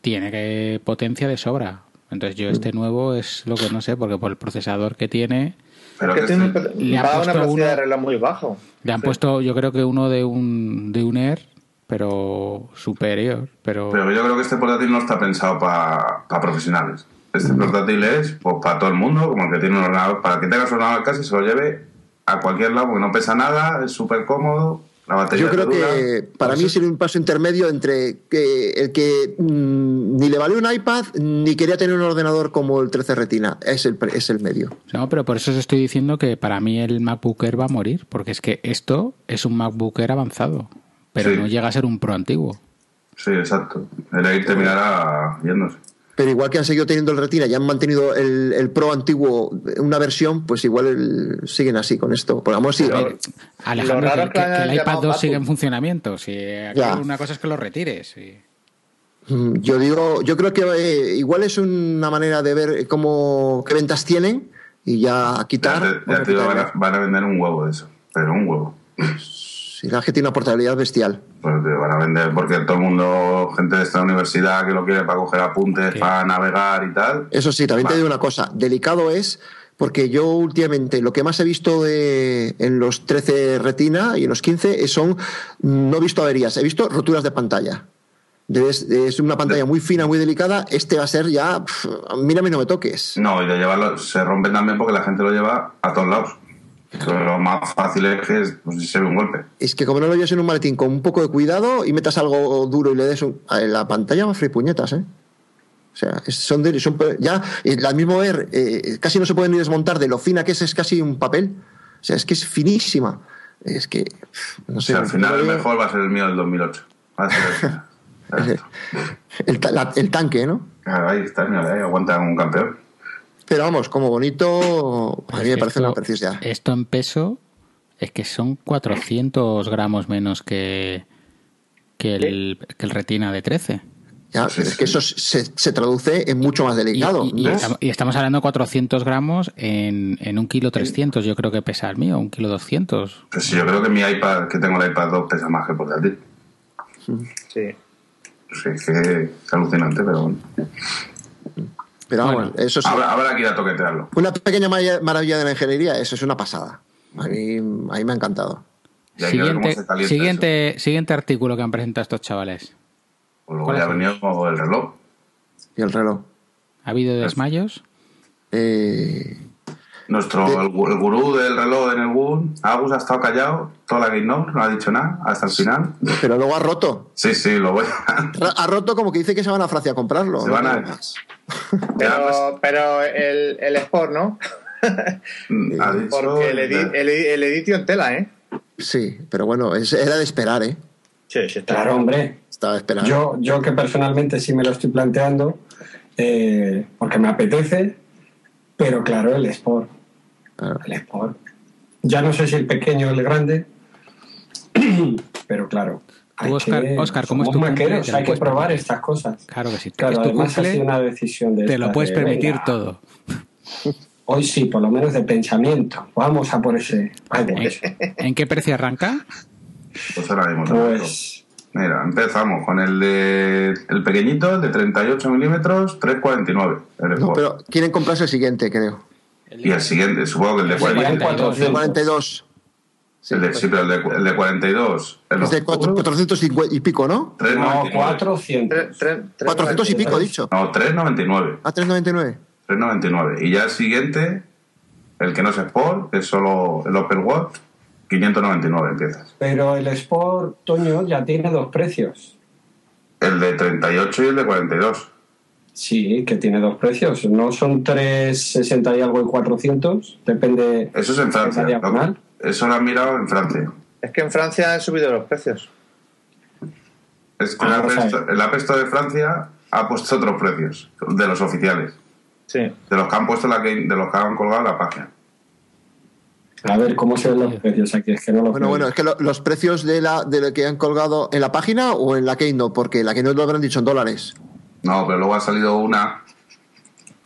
tiene que potencia de sobra. Entonces yo este nuevo es lo que no sé, porque por el procesador que tiene, Pero que que tiene este- le han va a una puesto velocidad uno- de reloj muy bajo. le han Sí. puesto yo creo que uno de un, de un Air, pero superior, pero... Pero yo creo que este portátil no está pensado para profesionales. Este portátil es pues, para todo el mundo, como el que tiene un ordenador, para que tenga su ordenador en casa y se lo lleve a cualquier lado, porque no pesa nada, es súper cómodo, la batería Yo creo que para mí sería un paso intermedio entre que el que mm, ni le valió un iPad ni quería tener un ordenador como el 13 Retina. Es el, pre- es el medio. No, pero por eso os estoy diciendo que para mí el MacBook Air va a morir, porque es que esto es un MacBook Air avanzado, pero Sí. no llega a ser un Pro antiguo. Sí, exacto. El Air terminará yéndose. Pero igual que han seguido teniendo el Retina y han mantenido el, el Pro antiguo una versión, pues igual el- siguen así con esto. Por amor, sí. Alejandro, que, que el iPad llamado 2 sigue en funcionamiento. Si aquí una cosa es que lo retires. y- Mm, Yo digo, yo creo que eh, igual es una manera de ver cómo qué ventas tienen y ya Ya quitar. te, ya te digo, van, a, van a vender un huevo de eso, pero un huevo. Si la gente tiene una portabilidad bestial. Pues te van a vender porque todo el mundo, gente de esta universidad que lo quiere para coger apuntes, Sí. para navegar y tal. Eso sí, también te digo una cosa, delicado es porque yo últimamente lo que más he visto de, en los 13 retina y en los 15 es- son, no he visto averías, he visto roturas de pantalla. Debes- es una pantalla muy fina, muy delicada, este va a ser ya, pf, mírame y no me toques. No, y de llevarlo se rompen también porque la gente lo lleva a todos lados. Lo más fácil es que es, pues, se ve un golpe. Es que como no lo lleves en un maletín con un poco de cuidado y metas algo duro y le des un, a la pantalla va a freír puñetas, ¿eh? O sea, son, de- son ya, el mismo ver, eh, casi no se puede ni desmontar de lo fina que es, es casi un papel. O sea, es que es finísima. Es que, no O sé. sea, al final el mejor va a ser el mío del 2008. Va a ser el- la- tanque, ¿no? Claro, Ahí está, mira, ahí aguanta un campeón. Pero vamos, como bonito, a mí me parece esto- una preciosidad. Esto en peso es que son 400 gramos menos que, que, el, que el Retina de 13. Ya, es que eso se, se traduce en mucho más delicado. y- estamos, y estamos hablando de 400 gramos en, en un kilo 300. Yo creo que pesa el mío, un kilo 200. Pues sí, yo creo que mi iPad, que tengo el iPad 2, pesa más que el portátil. Sí. Sí, es que es alucinante, pero bueno. Pero vamos, bueno, eso sí. Habrá, habrá que ir a toquetearlo. Una pequeña maravilla de la ingeniería, eso es una pasada. A mí, a mí me ha encantado. Siguiente, siguiente, siguiente artículo que han presentado estos chavales. Pues luego ¿Cuál ya ha venido el reloj. Y el reloj. ¿Ha habido desmayos? Eh, Nuestro, el, gu- el gurú del reloj en el Google, Agus, ha estado callado toda la Game no ha dicho nada hasta el final. pero luego ha roto. Sí, sí, lo voy a... Ha roto como que dice que se van a Francia a comprarlo. Se ¿no? van a-. Pero, pero el, el Sport, ¿no? ha dicho... Porque el, edi- el, el Edition tela, ¿eh? Sí, pero bueno, es- era de esperar, ¿eh? Sí, sí, está. Claro, hombre. Estaba esperando. Yo, yo que personalmente sí me lo estoy planteando, eh, porque me apetece, pero claro, el Sport. Claro. El Sport. Ya no sé si el pequeño o el grande, pero claro. hay Óscar- que- Óscar, ¿cómo es tu maqueros, hay que probar permitir. estas cosas. Claro que sí. Claro, es tu además ha sido una decisión de te lo puedes de, permitir venga, todo. Hoy sí, por lo menos de pensamiento. Vamos a por ese. ¿En, en qué precio arranca? Pues ahora mismo. Pues Mira, empezamos con el de el pequeñito, el de 38 milímetros, 349. el No, Sport. pero quieren comprarse el siguiente, creo. Y el siguiente, supongo que el de El de 40. 42. El 42. Sí, el de, sí, pero el de, el de 42. El es de cuatro- 450 y pico, ¿no? 399. no, 400. Tre- tre- tre- 400 y pico, tre- dicho. No, 399. A 399. 399. Y ya el siguiente, el que no es Sport, que es solo el Open Watch, 599 empiezas. Pero el Sport, Toño, ya tiene dos precios. El de 38 y el de 42. Sí, que tiene dos precios. No son 360 y algo y 400. Depende. Eso es en Francia. ¿no? Eso lo han mirado en Francia. Es que en Francia han subido los precios. Es que Ah, el, App- Store de Francia ha puesto otros precios de los oficiales, Sí. de los que han puesto la que, de los que han colgado la página. A ver, ¿cómo se ven los precios aquí? Es que no los Bueno, veo. bueno, es que lo- los precios de la de lo que han colgado en la página o en la Keynote, porque la Keynote lo habrán dicho en dólares. No, pero luego ha salido una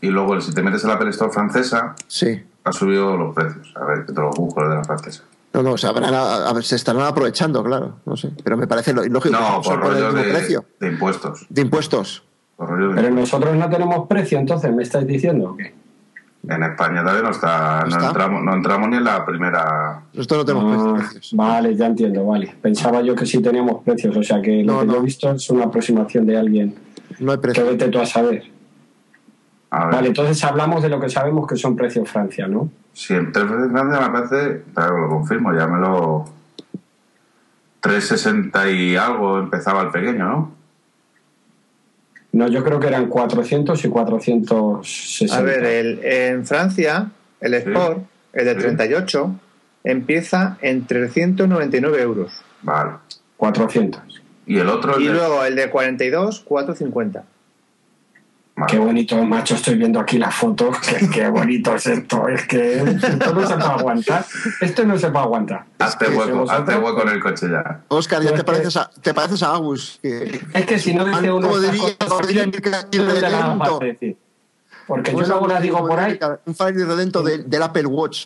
y luego si te metes en la Apple Store francesa Sí. ha subido los precios. A ver, que te los busco de la francesa. No, no, se, habrán, a- a ver, se estarán aprovechando, claro. No sé. Pero me parece lo- lógico. No, que por rollo mismo de, precio de impuestos. de impuestos. Por rollo de- Pero nosotros no tenemos precio, entonces, ¿me estáis diciendo o qué? En España todavía no está, ¿No entramos, no entramos ni en la primera. Nosotros no tenemos Ah, precios. vale, ya entiendo, vale. Pensaba yo que sí teníamos precios, o sea que lo No, que yo he visto es una aproximación de alguien No hay que precio. vete tú a saber. A ver, Vale, entonces hablamos de lo que sabemos que son precios Francia, ¿no? si en tres veces Francia me parece, claro, lo confirmo, ya me lo. 360 y algo empezaba el pequeño, ¿no? No, yo creo que eran 400 y 460. A ver, el- en Francia, el Sport, el de Sí. 38, empieza en 399 euros. Vale. 400. Y el otro. el Y de- luego el de 42, 450. Vale. Qué bonito, macho, estoy viendo aquí las fotos. Qué, qué bonito es esto. Es que esto no se puede aguantar. Esto no se puede aguantar. Hazte hueco, hazte hueco en el coche ya. Oscar, ya te pareces, a, te pareces a Agus. Que, Es que si no dice uno. Porque yo luego las digo por ahí Un Fire Redento de- del Apple Watch.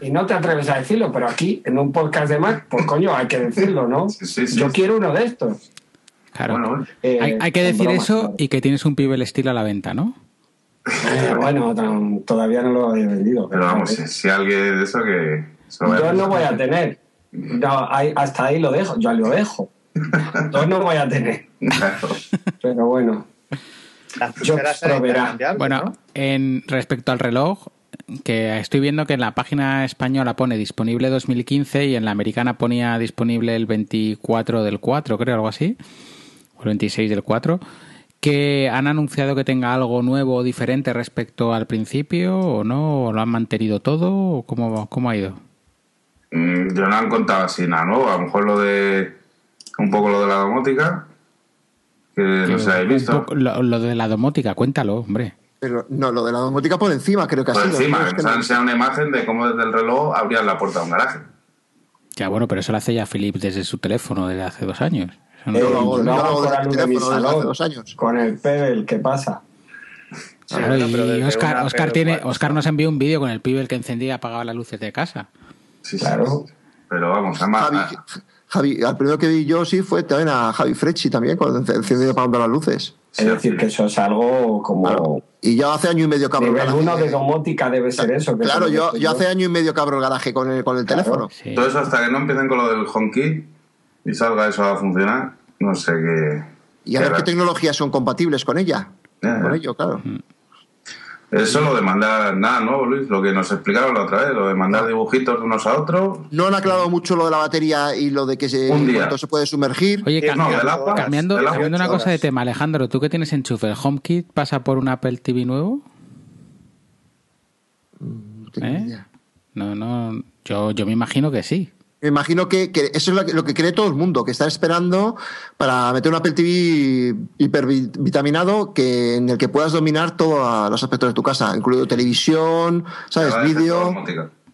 Y no te atreves a decirlo, pero aquí, en un podcast de Mac, pues coño, hay que decirlo, ¿no? Sí, sí, sí. Yo quiero uno de estos. Claro. Bueno. Eh, hay, hay que decir broma, eso claro. y que tienes un Pibel estilo a la venta, ¿no? Eh, bueno, tan- todavía no lo he vendido. Pero vamos, si, si alguien de eso que. Yo no voy a tener. No, hasta ahí lo dejo, yo lo dejo. Yo no voy a tener. Pero bueno, Yo proveerá. Bueno, ¿no? en respecto al reloj, que estoy viendo que en la página española pone disponible 2015 y en la americana ponía disponible el 24 del 4, creo, algo así, o el 26 del 4, que han anunciado que tenga algo nuevo o diferente respecto al principio o no, o lo han mantenido todo, o cómo, cómo ha ido. Mm, Yo no han contado así nada nuevo. A lo mejor lo de. Un poco lo de la domótica. Que no sé, habéis visto. poco- lo, lo de la domótica, cuéntalo, hombre. Pero no, lo de la domótica por encima, creo que ha Por encima, que no- enseñado una imagen de cómo desde el reloj abrían la puerta de un garaje. Ya bueno, pero eso lo hace ya Philips desde su teléfono desde hace dos años. No- Yo lo hago- yo yo lo hago con desde mi teléfono desde hace dos años. Con el Pebble, ¿qué pasa? Claro, bueno, pero y Oscar, una Oscar, tiene. Oscar nos envió un vídeo con el el que encendía y apagaba las luces de casa. Sí, sí, Claro. sí. Pero vamos, además. Javi, Javi, al primero que vi yo sí fue también a Javi Frecci también, cuando enc- encendió y apagando las luces. Sí, Es decir, sí. que eso es algo como. Claro. Y yo hace año y medio cabro el Nivel garaje. 1 de domótica debe ser eso. que Claro, yo, que yo hace año y medio cabro el garaje con el, con el Claro. teléfono. Sí. Todo eso hasta que no empiecen con lo del HomeKit y salga eso a funcionar, no sé qué. Y a ver qué qué tecnologías son compatibles con ella. Con ello, claro. Eso lo de mandar nada nuevo, Luis, lo que nos explicaron la otra vez, lo de mandar dibujitos de unos a otros. No han aclarado mucho lo de la batería y lo de que se, Un día. se puede sumergir. Oye, no, cambiando, del agua. cambiando una cosa de tema, Alejandro, ¿tú que tienes enchufe? ¿El HomeKit pasa por un Apple TV nuevo? No tengo ¿Eh? idea. No, no, yo, yo me imagino que sí. Me imagino que, que eso es lo que, lo que cree todo el mundo, que está esperando para meter un Apple TV hipervitaminado que, en el que puedas dominar todos los aspectos de tu casa, incluido televisión, ¿sabes? Vídeo.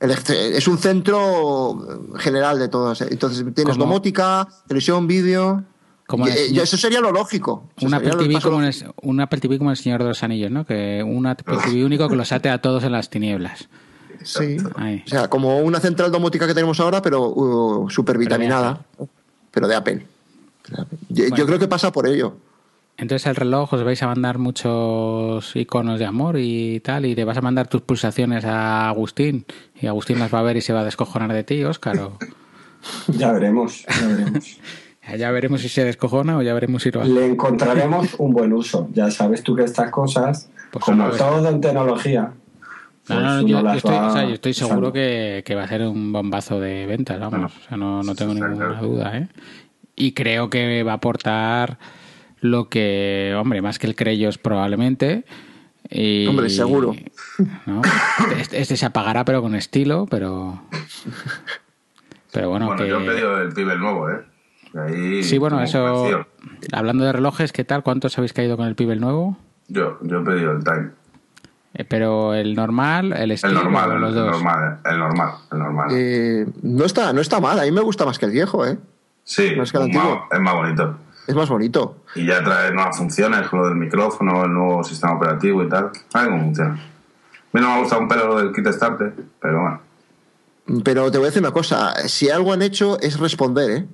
Es un centro general de todo. Entonces tienes domótica, televisión, vídeo. Como el eh, eso sería lo lógico. Un Apple, TV como el, lógico. un Apple TV como el Señor de los Anillos, ¿no? Que un Apple TV único que los ate a todos en las tinieblas. Sí. Ahí. O sea, como una central domótica que tenemos ahora, pero uh, super vitaminada. Pero de Apple. De Apple. Yo, creo que pasa por ello. Entonces el reloj os vais a mandar muchos iconos de amor y tal, y le vas a mandar tus pulsaciones a Agustín, y Agustín las va a ver y se va a descojonar de ti, Óscar. o- Ya veremos, ya veremos. Ya veremos si se descojona o ya veremos si lo hace. Le encontraremos un buen uso. Ya sabes tú que estas cosas, Pues como todo en tecnología, No, no, no, pues yo, estoy, va o sea, yo estoy seguro que, que va a ser un bombazo de ventas, vamos. O sea, no, no tengo ninguna duda, ¿eh? Y creo que va a aportar lo que, hombre, más que el Creyos probablemente. Y, Hombre, seguro. ¿no? Este, este se apagará, pero con estilo, pero. Pero bueno, Bueno, que. yo he pedido el pibe nuevo, ¿eh? Ahí, Sí, bueno, eso. Hablando de relojes, ¿qué tal? ¿Cuántos habéis caído con el Pibel nuevo? Yo, yo he pedido el Time. Eh, pero el normal, el El estilo, normal, o el, los dos. normal, el normal, el normal. Eh, no, está, no está mal. A mí me gusta más que el viejo, ¿eh? sí, más que el es más- es bonito. Es más bonito. Y ya trae nuevas funciones, con lo del micrófono, el nuevo sistema operativo y tal. A ver cómo funciona. A mí no me ha gustado un pelo lo del kit starter, pero bueno. Pero te voy a decir una cosa. Si algo han hecho es responder, ¿eh?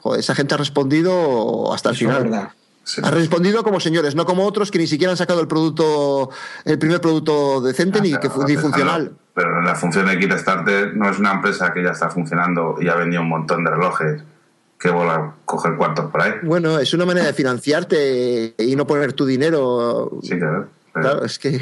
Joder, esa gente ha respondido hasta el eso es final. verdad. Sí. Ha respondido como señores, no como otros que ni siquiera han sacado el producto, el primer producto decente ni, Ah, que, fu- ni funcional. Pero la función de Kit Starter no es una empresa que ya está funcionando y ha vendido un montón de relojes que vuelva a coger cuartos por ahí. Bueno, es una manera de financiarte y no poner tu dinero. Sí, claro. Pero Claro, es que,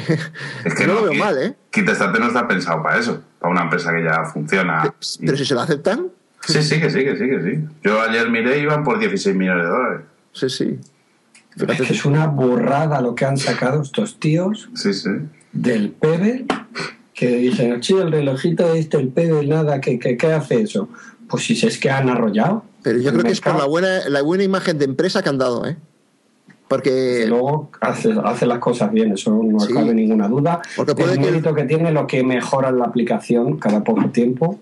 es que no, lo veo mal, ¿eh? Kit Starter no está pensado para eso, para una empresa que ya funciona. Y- Pero si se lo aceptan, Sí, sí, que sí, que sí, que sí. Yo ayer miré y iban por 16 millones de dólares. sí, sí. Es Fíjate que es una burrada lo que han sacado estos tíos Sí, sí. del Pebble, que dicen, sí, el relojito este, el Pebble, nada, ¿qué, qué, qué hace eso? Pues si es que han arrollado. Pero yo creo que es por la buena, la buena imagen de empresa que han dado, ¿eh? Porque Y luego hace, hace las cosas bien, eso no Sí. cabe ninguna duda. Porque puede el que- mérito que tiene lo que mejora la aplicación cada poco tiempo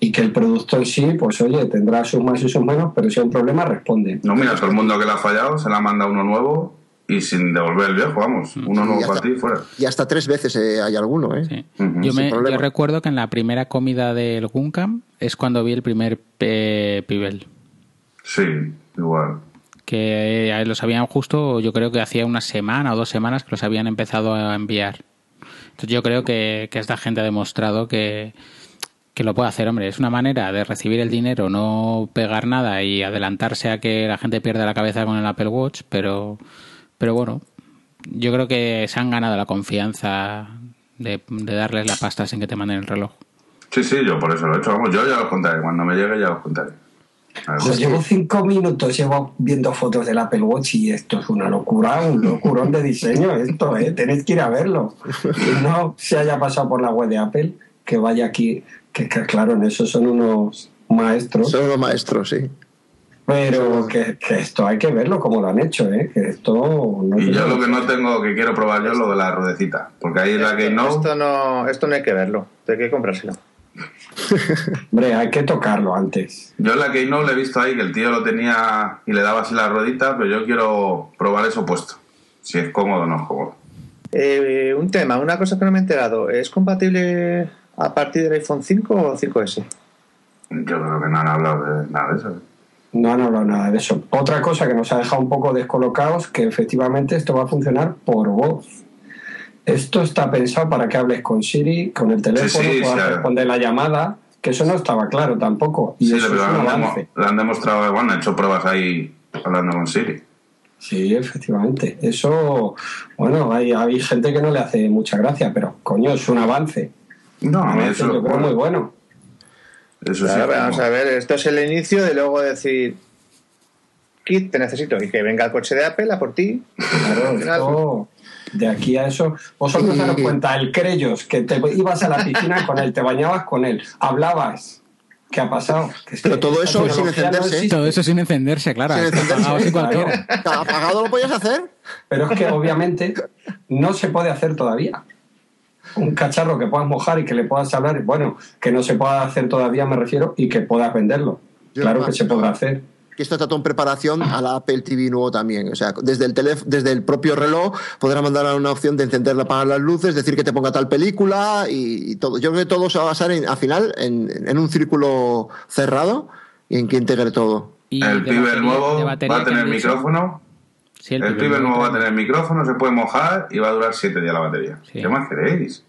y que el producto en sí, pues oye, tendrá sus más y sus menos, pero si hay un problema responde. No, mira, todo el mundo que le ha fallado se le ha mandado uno nuevo y sin devolver el viejo, vamos. Uno Sí, nuevo para ti fuera. y hasta tres veces eh, hay alguno, ¿eh? Sí. Yo, me, yo recuerdo que en la primera comida del Guncam es cuando vi el primer eh, Pibel. Sí, igual. Que eh, los habían justo, yo creo que hacía una semana o dos semanas que los habían empezado a enviar. Entonces yo creo que, que esta gente ha demostrado que, que lo puede hacer, hombre. Es una manera de recibir el dinero, no pegar nada y adelantarse a que la gente pierda la cabeza con el Apple Watch, pero, pero bueno, yo creo que se han ganado la confianza de, de darles la pasta sin que te manden el reloj. Sí, sí, yo por eso lo he hecho. Vamos, yo ya os contaré. Cuando me llegue ya os contaré. Pues llevo cinco minutos, llevo viendo fotos del Apple Watch y esto es una locura, un locurón de diseño esto, ¿eh? Tenéis que ir a verlo. Que no se haya pasado por la web de Apple, que vaya aquí, que, que claro, en eso son unos maestros, Son los maestros, sí. pero que, que esto hay que verlo como lo han hecho, ¿eh? Que esto no Y yo lo que no tengo, que quiero probar yo, es lo de la ruedecita. Porque ahí es la que no. Esto no, esto no hay que verlo, hay que comprárselo. Hombre, hay que tocarlo antes. Yo en la que no le he visto ahí que el tío lo tenía y le daba así la ruedita, pero yo quiero probar eso puesto. Si es cómodo o no es cómodo. Eh, un tema, una cosa que no me he enterado, ¿es compatible a partir del iPhone 5 o 5S? Yo creo que no han hablado de nada de eso. No han hablado nada de eso. Otra cosa que nos ha dejado un poco descolocados, que efectivamente esto va a funcionar por voz. Esto está pensado para que hables con Siri, con el teléfono, Sí, sí, puedas responder la llamada, que eso no estaba claro tampoco. Y Sí, eso pero es lo un han, lo han demostrado, bueno, han hecho pruebas ahí hablando con Siri. Sí, efectivamente. Eso, bueno, hay, hay gente que no le hace mucha gracia, pero coño, es un avance. No, eso yo creo muy bueno. Eso. Claro, vamos como- a ver, esto es el inicio de luego decir, Kit, te necesito, y que venga el coche de Apple a por ti. Claro, esto, de aquí a eso. Vosotros daros cuenta, el Creyos, que te ibas a la piscina con él, te bañabas con él, hablabas. ¿Qué ha pasado? Que es Pero que todo eso sin no encenderse. Todo eso sin encenderse, claro. Sin encenderse, claro. ¿Apagado lo podías hacer? Pero es que obviamente no se puede hacer todavía. Un cacharro que puedas mojar y que le puedas hablar, bueno, que no se pueda hacer todavía me refiero, y que puedas venderlo. Yo claro que se podrá hacer. que esto está todo en preparación a la Apple TV nuevo también. O sea, desde el, desde el propio reloj podrá mandar una opción de encenderla, apagar las luces, decir que te ponga tal película y, todo. Yo creo que todo se va a basar en, al final en, un círculo cerrado y en que integre todo. el pibe nuevo va a tener micrófono. El, pibe nuevo va a tener micrófono, se puede mojar y va a durar siete días la batería. ¿Qué más queréis?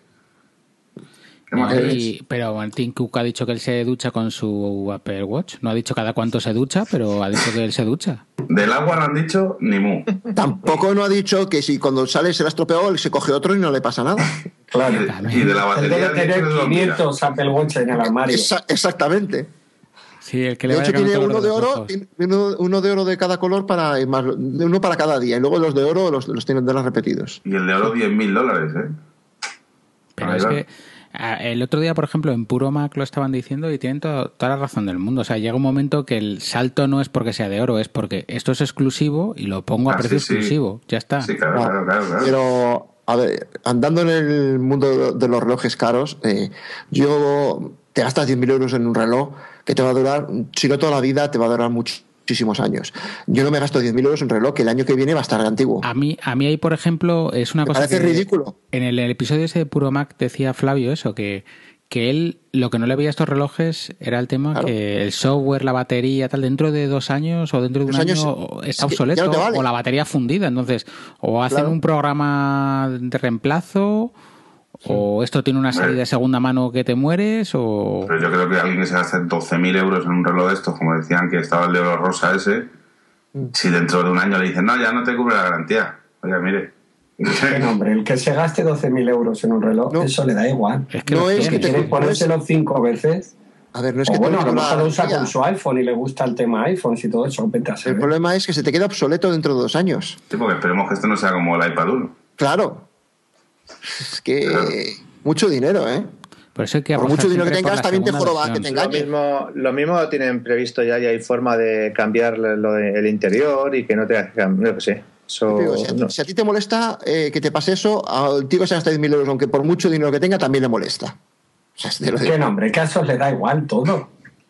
pero Tim Cook ha dicho que él se ducha con su Apple Watch. No ha dicho cada cuánto se ducha, pero ha dicho que él se ducha. Del agua no han dicho ni mu. Tampoco no ha dicho que si cuando sale se la estropeó, él se coge otro y no le pasa nada. Claro. Y de la batería. Debe tener 500 Apple Watch en el armario. exactamente. Sí, el que le de hecho, tiene uno de oro, uno, de oro de cada color para uno para cada día. Y luego los de oro los, los tienen de los repetidos. Y el de oro 10.000 dólares, ¿eh? Pero es que Ah, el otro día, por ejemplo, en Puro Mac lo estaban diciendo y tienen toda la razón del mundo. O sea, llega un momento que el salto no es porque sea de oro, es porque esto es exclusivo y lo pongo a ah, precio exclusivo. Ya está. Sí, claro, claro, claro, Pero, a ver, andando en el mundo de los relojes caros, eh, yo te gastas 10.000 euros en un reloj que te va a durar, si no toda la vida, te va a durar mucho muchísimos años. Yo no me gasto 10.000 euros en un reloj que el año que viene va a estar antiguo. A mí, a mí ahí, por ejemplo, es una cosa. Parece ridículo. En el, episodio ese de Puro Mac decía Flavio eso, que, que él lo que no le veía a estos relojes era el tema que el software, la batería, tal, dentro de dos años o dentro de un año está obsoleto o la batería fundida. Entonces, o hacen un programa de reemplazo ¿O esto tiene una salida de segunda mano que te mueres? O... Pero yo creo que alguien que se hace 12.000 euros en un reloj de estos, como decían que estaba el de oro rosa ese, mm. si dentro de un año le dicen, no, ya no te cubre la garantía. Oiga, mire. No, hombre, el que se gaste 12.000 euros en un reloj, eso le da igual. Es que no es que ponérselo cinco veces. A ver, no es que bueno, a lo mejor lo usa con su iPhone y le gusta el tema iPhone y todo eso. el problema es que se te queda obsoleto dentro de dos años. Sí, porque esperemos que esto no sea como el iPad 1. Claro, es que mucho dinero, ¿eh? Por, eso que mucho dinero que tengas, también te joroba que te Lo mismo, lo mismo tienen previsto ya y hay forma de cambiar lo el interior y que no te no sé. si, a, ti te molesta eh, que te pase eso, al tío que se gasta 10.000 euros, aunque por mucho dinero que tenga, también le molesta. ¿Qué nombre? Que a esos le da igual todo.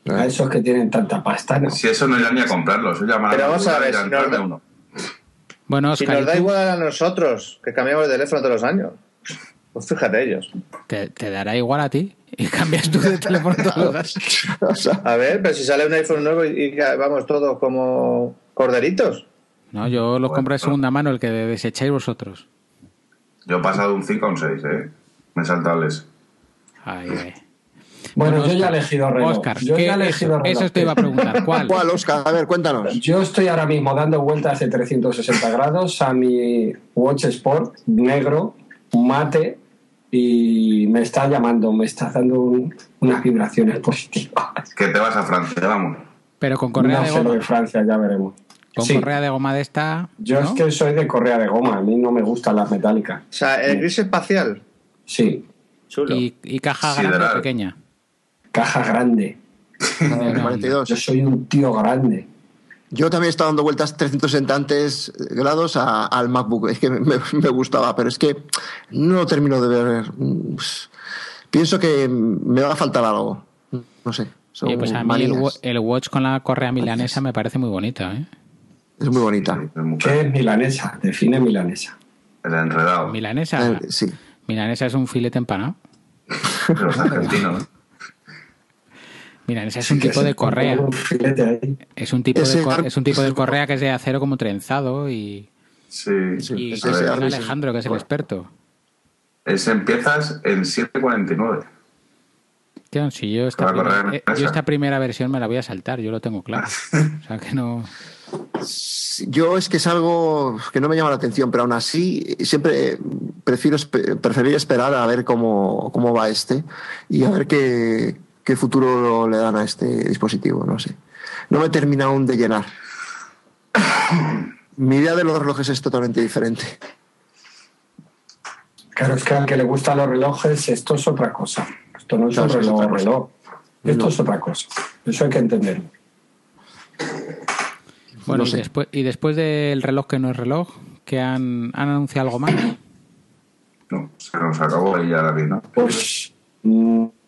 A esos que tienen tanta pasta, ¿no? Si eso no irá ni a comprarlo, eso llamará Pero vamos a ver, si nos, uno. Bueno, si nos da igual a nosotros, que cambiamos de teléfono todos los años. Pues fíjate ellos. Te, dará igual a ti y cambias tú de teléfono todos A ver, pero si sale un iPhone nuevo y, vamos todos como corderitos. No, yo los compré de segunda mano, el que desecháis vosotros. Yo he pasado un 5 a un 6, ¿eh? Me he saltado el Ay, ay. Bueno, yo ya he elegido reloj. Oscar, yo ya he elegido reloj. Eso te iba a preguntar. ¿Cuál? ¿Cuál, Oscar? A ver, cuéntanos. Yo estoy ahora mismo dando vueltas de 360 grados a mi Watch Sport negro mate y me está llamando, me está dando unas vibraciones positivas. Que te vas a Francia, vamos. Pero con correa de goma. de Francia, ya veremos. Con correa de goma de esta. Yo es que soy de correa de goma, a mí no me gustan las metálicas. O sea, el gris espacial. Sí. ¿Y, caja grande o pequeña? Caja grande. Yo soy un tío grande. Yo también he estado dando vueltas 360 grados al MacBook. Es que me, gustaba, pero es que no termino de ver. Pienso que me va a faltar algo. No sé. pues a mí el, Watch con la correa milanesa me parece muy bonita. ¿eh? Es muy bonita. ¿Qué es milanesa? Define milanesa. El enredado. Milanesa. Eh, sí. Milanesa es un filete empanado. Los argentinos. Mira, ese es un tipo de correa. Es un tipo de, es un tipo de correa que es de acero como trenzado y. Sí, y es Alejandro, que es el experto. Ese empiezas en 749. Tío, si yo esta, primera, eh, yo esta primera versión me la voy a saltar, yo lo tengo claro. o sea que no. Yo es que es algo que no me llama la atención, pero aún así siempre prefiero preferir esperar a ver cómo, cómo va este y a ver qué, qué futuro le dan a este dispositivo, no sé. No me termina aún de llenar. Mi idea de los relojes es totalmente diferente. Claro, es que al que le gustan los relojes, esto es otra cosa. Esto no es un reloj, reloj. Esto es otra cosa. Eso hay que entenderlo. Bueno, y, después, y después del reloj que no es reloj, ¿que han, han anunciado algo más? No, se nos acabó ya la vi, ¿no? Pues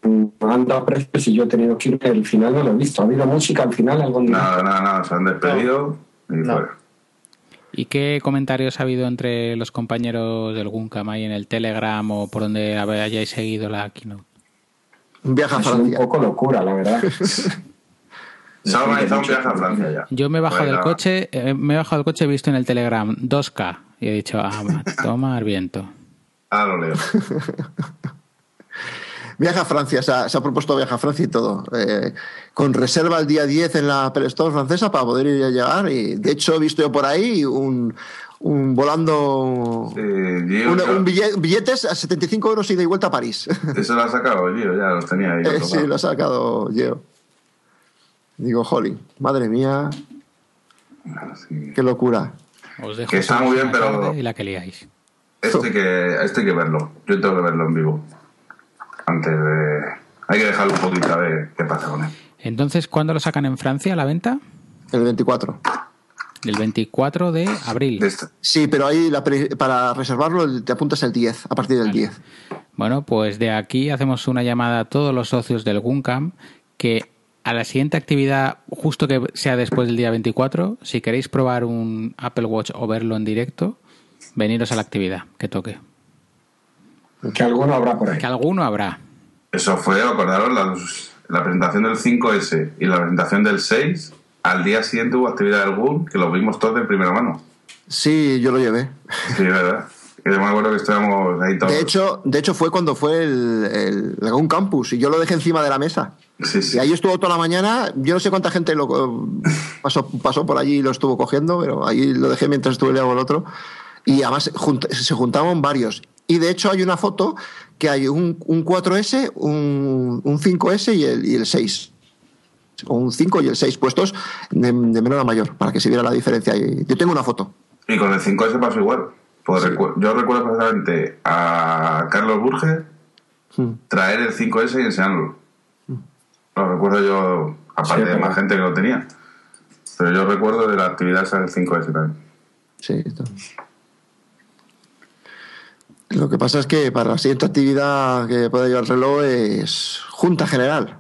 han dado precios y yo he tenido que ir. El final no lo he visto. ¿Ha habido música al final? algún día? Nada, nada, nada. Se han despedido y No. fuera. ¿Y qué comentarios ha habido entre los compañeros del Guncam ahí en el Telegram o por donde hayáis seguido la keynote? Un viaje a sido un Francia. poco locura, la verdad. Se ha organizado un viaje a Francia ya. Yo me he bajado Pues del nada. coche, eh, me he bajado del coche, he visto en el Telegram 2K y he dicho, ah, ma- toma al viento. Ah, lo leo. Viaje a Francia, se ha, se ha propuesto viaje a Francia y todo. Eh, con reserva el día 10 en la Apple Store francesa para poder ir a llegar. Y de hecho, he visto yo por ahí un, un volando. Sí, Gio, un, yo- un bille- billetes a 75 euros ida y vuelta a París. Eso lo ha sacado Gio, ya los tenía ahí. Eh, sí, lo ha sacado Geo. Digo, jolly, madre mía, Sí. qué locura. Os dejo Que está muy bien, pero- Y la que liáis. Este hay que, este hay que verlo. Yo tengo que verlo en vivo. Antes de. Hay que dejarlo un poquito a ver qué pasa con él. Entonces, ¿cuándo lo sacan en Francia a la venta? El 24. El 24 de abril. De este- Sí, pero ahí la pre- para reservarlo te apuntas el 10, a partir del 10. Bueno, pues de aquí hacemos una llamada a todos los socios del Guncam que a la siguiente actividad, justo que sea después del día 24, si queréis probar un Apple Watch o verlo en directo, veniros a la actividad que toque. Que alguno habrá por ahí. Que alguno habrá. Eso fue, acordaros, los- la presentación del 5S y la presentación del 6. Al día siguiente hubo actividad del GUN, que lo vimos todos de primera mano. Sí, yo lo llevé. Sí, ¿verdad? Que yo me acuerdo que estábamos ahí todos. De hecho, de hecho fue cuando fue el, el Lagoon Campus y yo lo dejé encima de la mesa. sí, sí. Y ahí estuvo toda la mañana. Yo no sé cuánta gente lo pasó, pasó por allí y lo estuvo cogiendo, pero ahí lo dejé mientras estuve liado el otro. Y además junt- se juntaban varios. Y de hecho hay una foto que hay un, un 4S, un, un 5S y el, y el 6. O un 5 y el 6 puestos de, de menor a mayor, para que se viera la diferencia. Yo tengo una foto. Y con el 5S pasó igual. Pues recu- yo recuerdo perfectamente a Carlos Burges Hmm. traer el 5S y enseñarlo. Lo recuerdo yo, aparte de más gente que lo tenía. Pero yo recuerdo de la actividad esa del 5S también. Sí, esto. Lo que pasa es que para la siguiente actividad que pueda llevar el reloj es Junta General.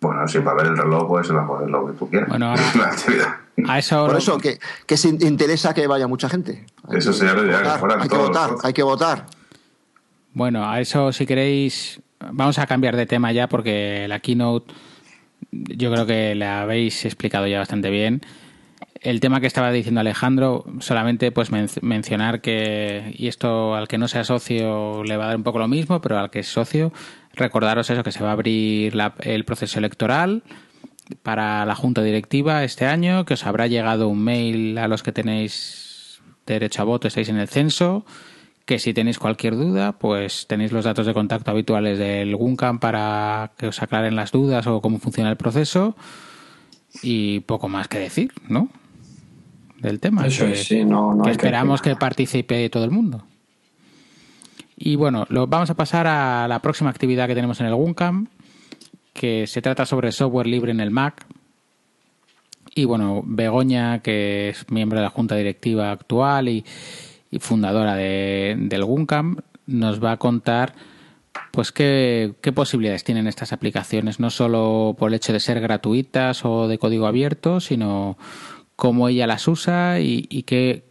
Bueno, sí, para ver el reloj puedes lo que tú quieras. Bueno, ahora- la actividad. A eso, Por eso que, que se interesa que vaya mucha gente. Hay Eso sería lo ideal, que hay que votar, hay que votar. Bueno, a eso si queréis, vamos a cambiar de tema ya porque la keynote yo creo que la habéis explicado ya bastante bien. El tema que estaba diciendo Alejandro, solamente pues men- mencionar que, y esto al que no sea socio le va a dar un poco lo mismo, pero al que es socio, recordaros eso, que se va a abrir la- el proceso electoral para la junta directiva este año, que os habrá llegado un mail a los que tenéis derecho a voto, estáis en el censo, que si tenéis cualquier duda, pues tenéis los datos de contacto habituales del Guncam para que os aclaren las dudas o cómo funciona el proceso y poco más que decir, ¿no? Del tema. Eso que, es, sí, no, no que esperamos que participe todo el mundo. Y bueno, lo, vamos a pasar a la próxima actividad que tenemos en el Guncam, que se trata sobre software libre en el Mac. Y bueno, Begoña, que es miembro de la junta directiva actual y, y fundadora de, del Guncam, nos va a contar pues qué, qué posibilidades tienen estas aplicaciones, no solo por el hecho de ser gratuitas o de código abierto, sino cómo ella las usa y, y qué,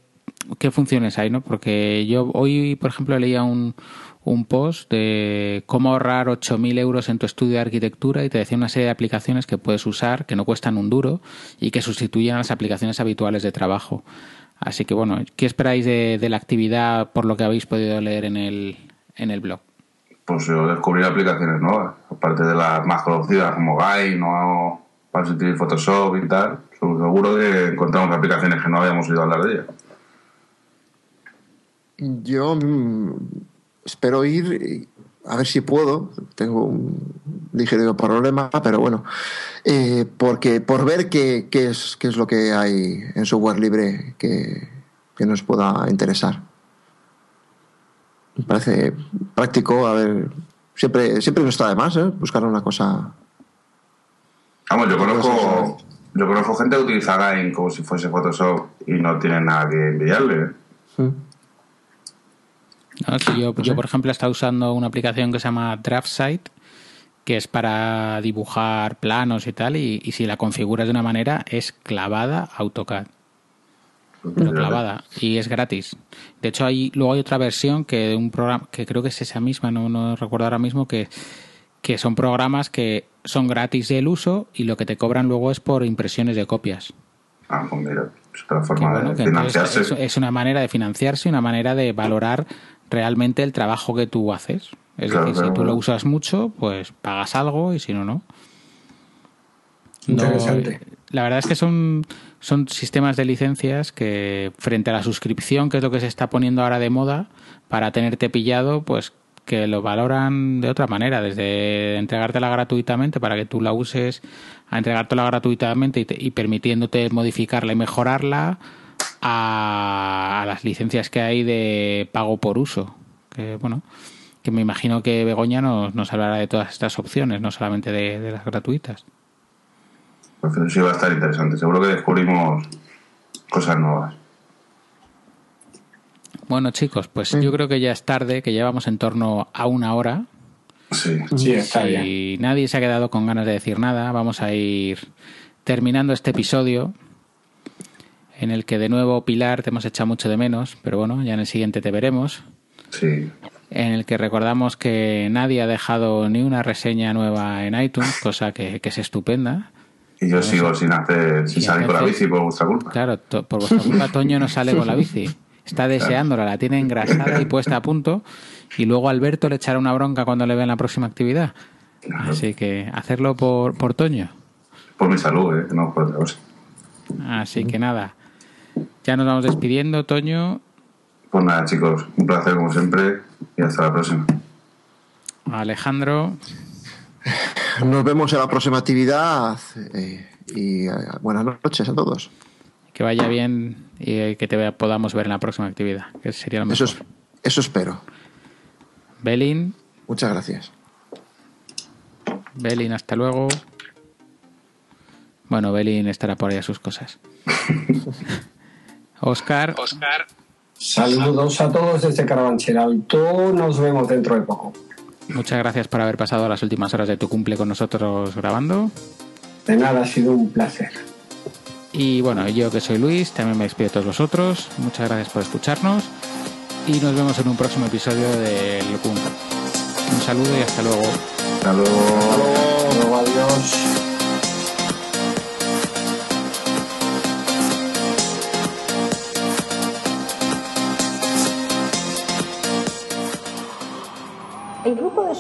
funciones hay, ¿no? Porque yo hoy, por ejemplo, leía un, un post de cómo ahorrar 8.000 euros en tu estudio de arquitectura y te decía una serie de aplicaciones que puedes usar, que no cuestan un duro y que sustituyen a las aplicaciones habituales de trabajo. Así que bueno, ¿qué esperáis de, la actividad por lo que habéis podido leer en el, en el blog? Pues yo descubrí aplicaciones nuevas, aparte de las más conocidas como Guy, no Parsity, Photoshop y tal. Seguro que encontramos aplicaciones que no habíamos oído hablar de ellas. Yo mm, espero ir, a ver si puedo. Tengo un ligero problema, pero bueno. Eh, porque por ver qué, qué es, qué es lo que hay en software libre que, que nos pueda interesar. Me parece práctico, a ver. Siempre, siempre no está de más, ¿eh? Buscar una cosa. Vamos, yo Pues conozco, yo conozco gente que utiliza Gain como si fuese Photoshop y no tiene nada que envidiarle. ¿eh? ¿Mm? ¿no? Si yo, yo, por ejemplo, he estado usando una aplicación que se llama DraftSite, que es para dibujar planos y tal, y, y si la configuras de una manera es clavada AutoCAD. Pero clavada. Y es gratis. De hecho, hay, luego hay otra versión que de un programa, que creo que es esa misma, no, no recuerdo ahora mismo, que, que son programas que son gratis el uso y lo que te cobran luego es por impresiones de copias. Ah, pues mira, es otra forma bueno, de financiarse. es, es una manera de financiarse y una manera de valorar realmente el trabajo que tú haces. Es Claro, decir, si tú lo usas mucho, pues pagas algo y si no, no. No, Interesante. la verdad es que son, son sistemas de licencias que frente a la suscripción, que es lo que se está poniendo ahora de moda, para tenerte pillado, pues que lo valoran de otra manera, desde entregártela gratuitamente para que tú la uses, a entregártela gratuitamente y, te- y permitiéndote modificarla y mejorarla, a, las licencias que hay de pago por uso. Que bueno, que me imagino que Begoña nos, hablará de todas estas opciones, no solamente de, de las gratuitas. Pues sí va a estar interesante. Seguro que descubrimos cosas nuevas. Bueno, chicos, pues yo creo que ya es tarde, que llevamos en torno a una hora Sí. Sí, está bien. y nadie se ha quedado con ganas de decir nada. Vamos a ir terminando este episodio en el que de nuevo Pilar te hemos echado mucho de menos, pero bueno, ya en el siguiente te veremos. Sí. En el que recordamos que nadie ha dejado ni una reseña nueva en iTunes, cosa que, que es estupenda. Y yo sigo sin hacer, sin salir con la bici por vuestra culpa. Claro, to- por vuestra culpa Toño no sale con la bici. Está deseándola, la tiene engrasada y puesta a punto. Y luego Alberto le echará una bronca cuando le vea en la próxima actividad. Así que hacerlo por, por Toño. Por mi salud, ¿eh? No por otra cosa. Así que nada. Ya nos vamos despidiendo, Toño. Pues nada, chicos, un placer como siempre y hasta la próxima. Alejandro. Nos vemos en la próxima actividad eh, y eh, buenas noches a todos. Que vaya bien y que te vea- podamos ver en la próxima actividad. Que sería lo mejor. Eso, es- eso espero. Belin. Muchas gracias. Belin, hasta luego. Bueno, Belin estará por ahí a sus cosas. Oscar. Saludos a todos desde Carabanchel Alto. Nos vemos dentro de poco. Muchas gracias por haber pasado las últimas horas de tu cumple con nosotros grabando. De nada, ha sido un placer. Y bueno, yo que soy Luis, también me despido de todos vosotros. Muchas gracias por escucharnos. Y nos vemos en un próximo episodio del Kunka. Un saludo y hasta luego. Hasta luego. Luego, adiós. El grupo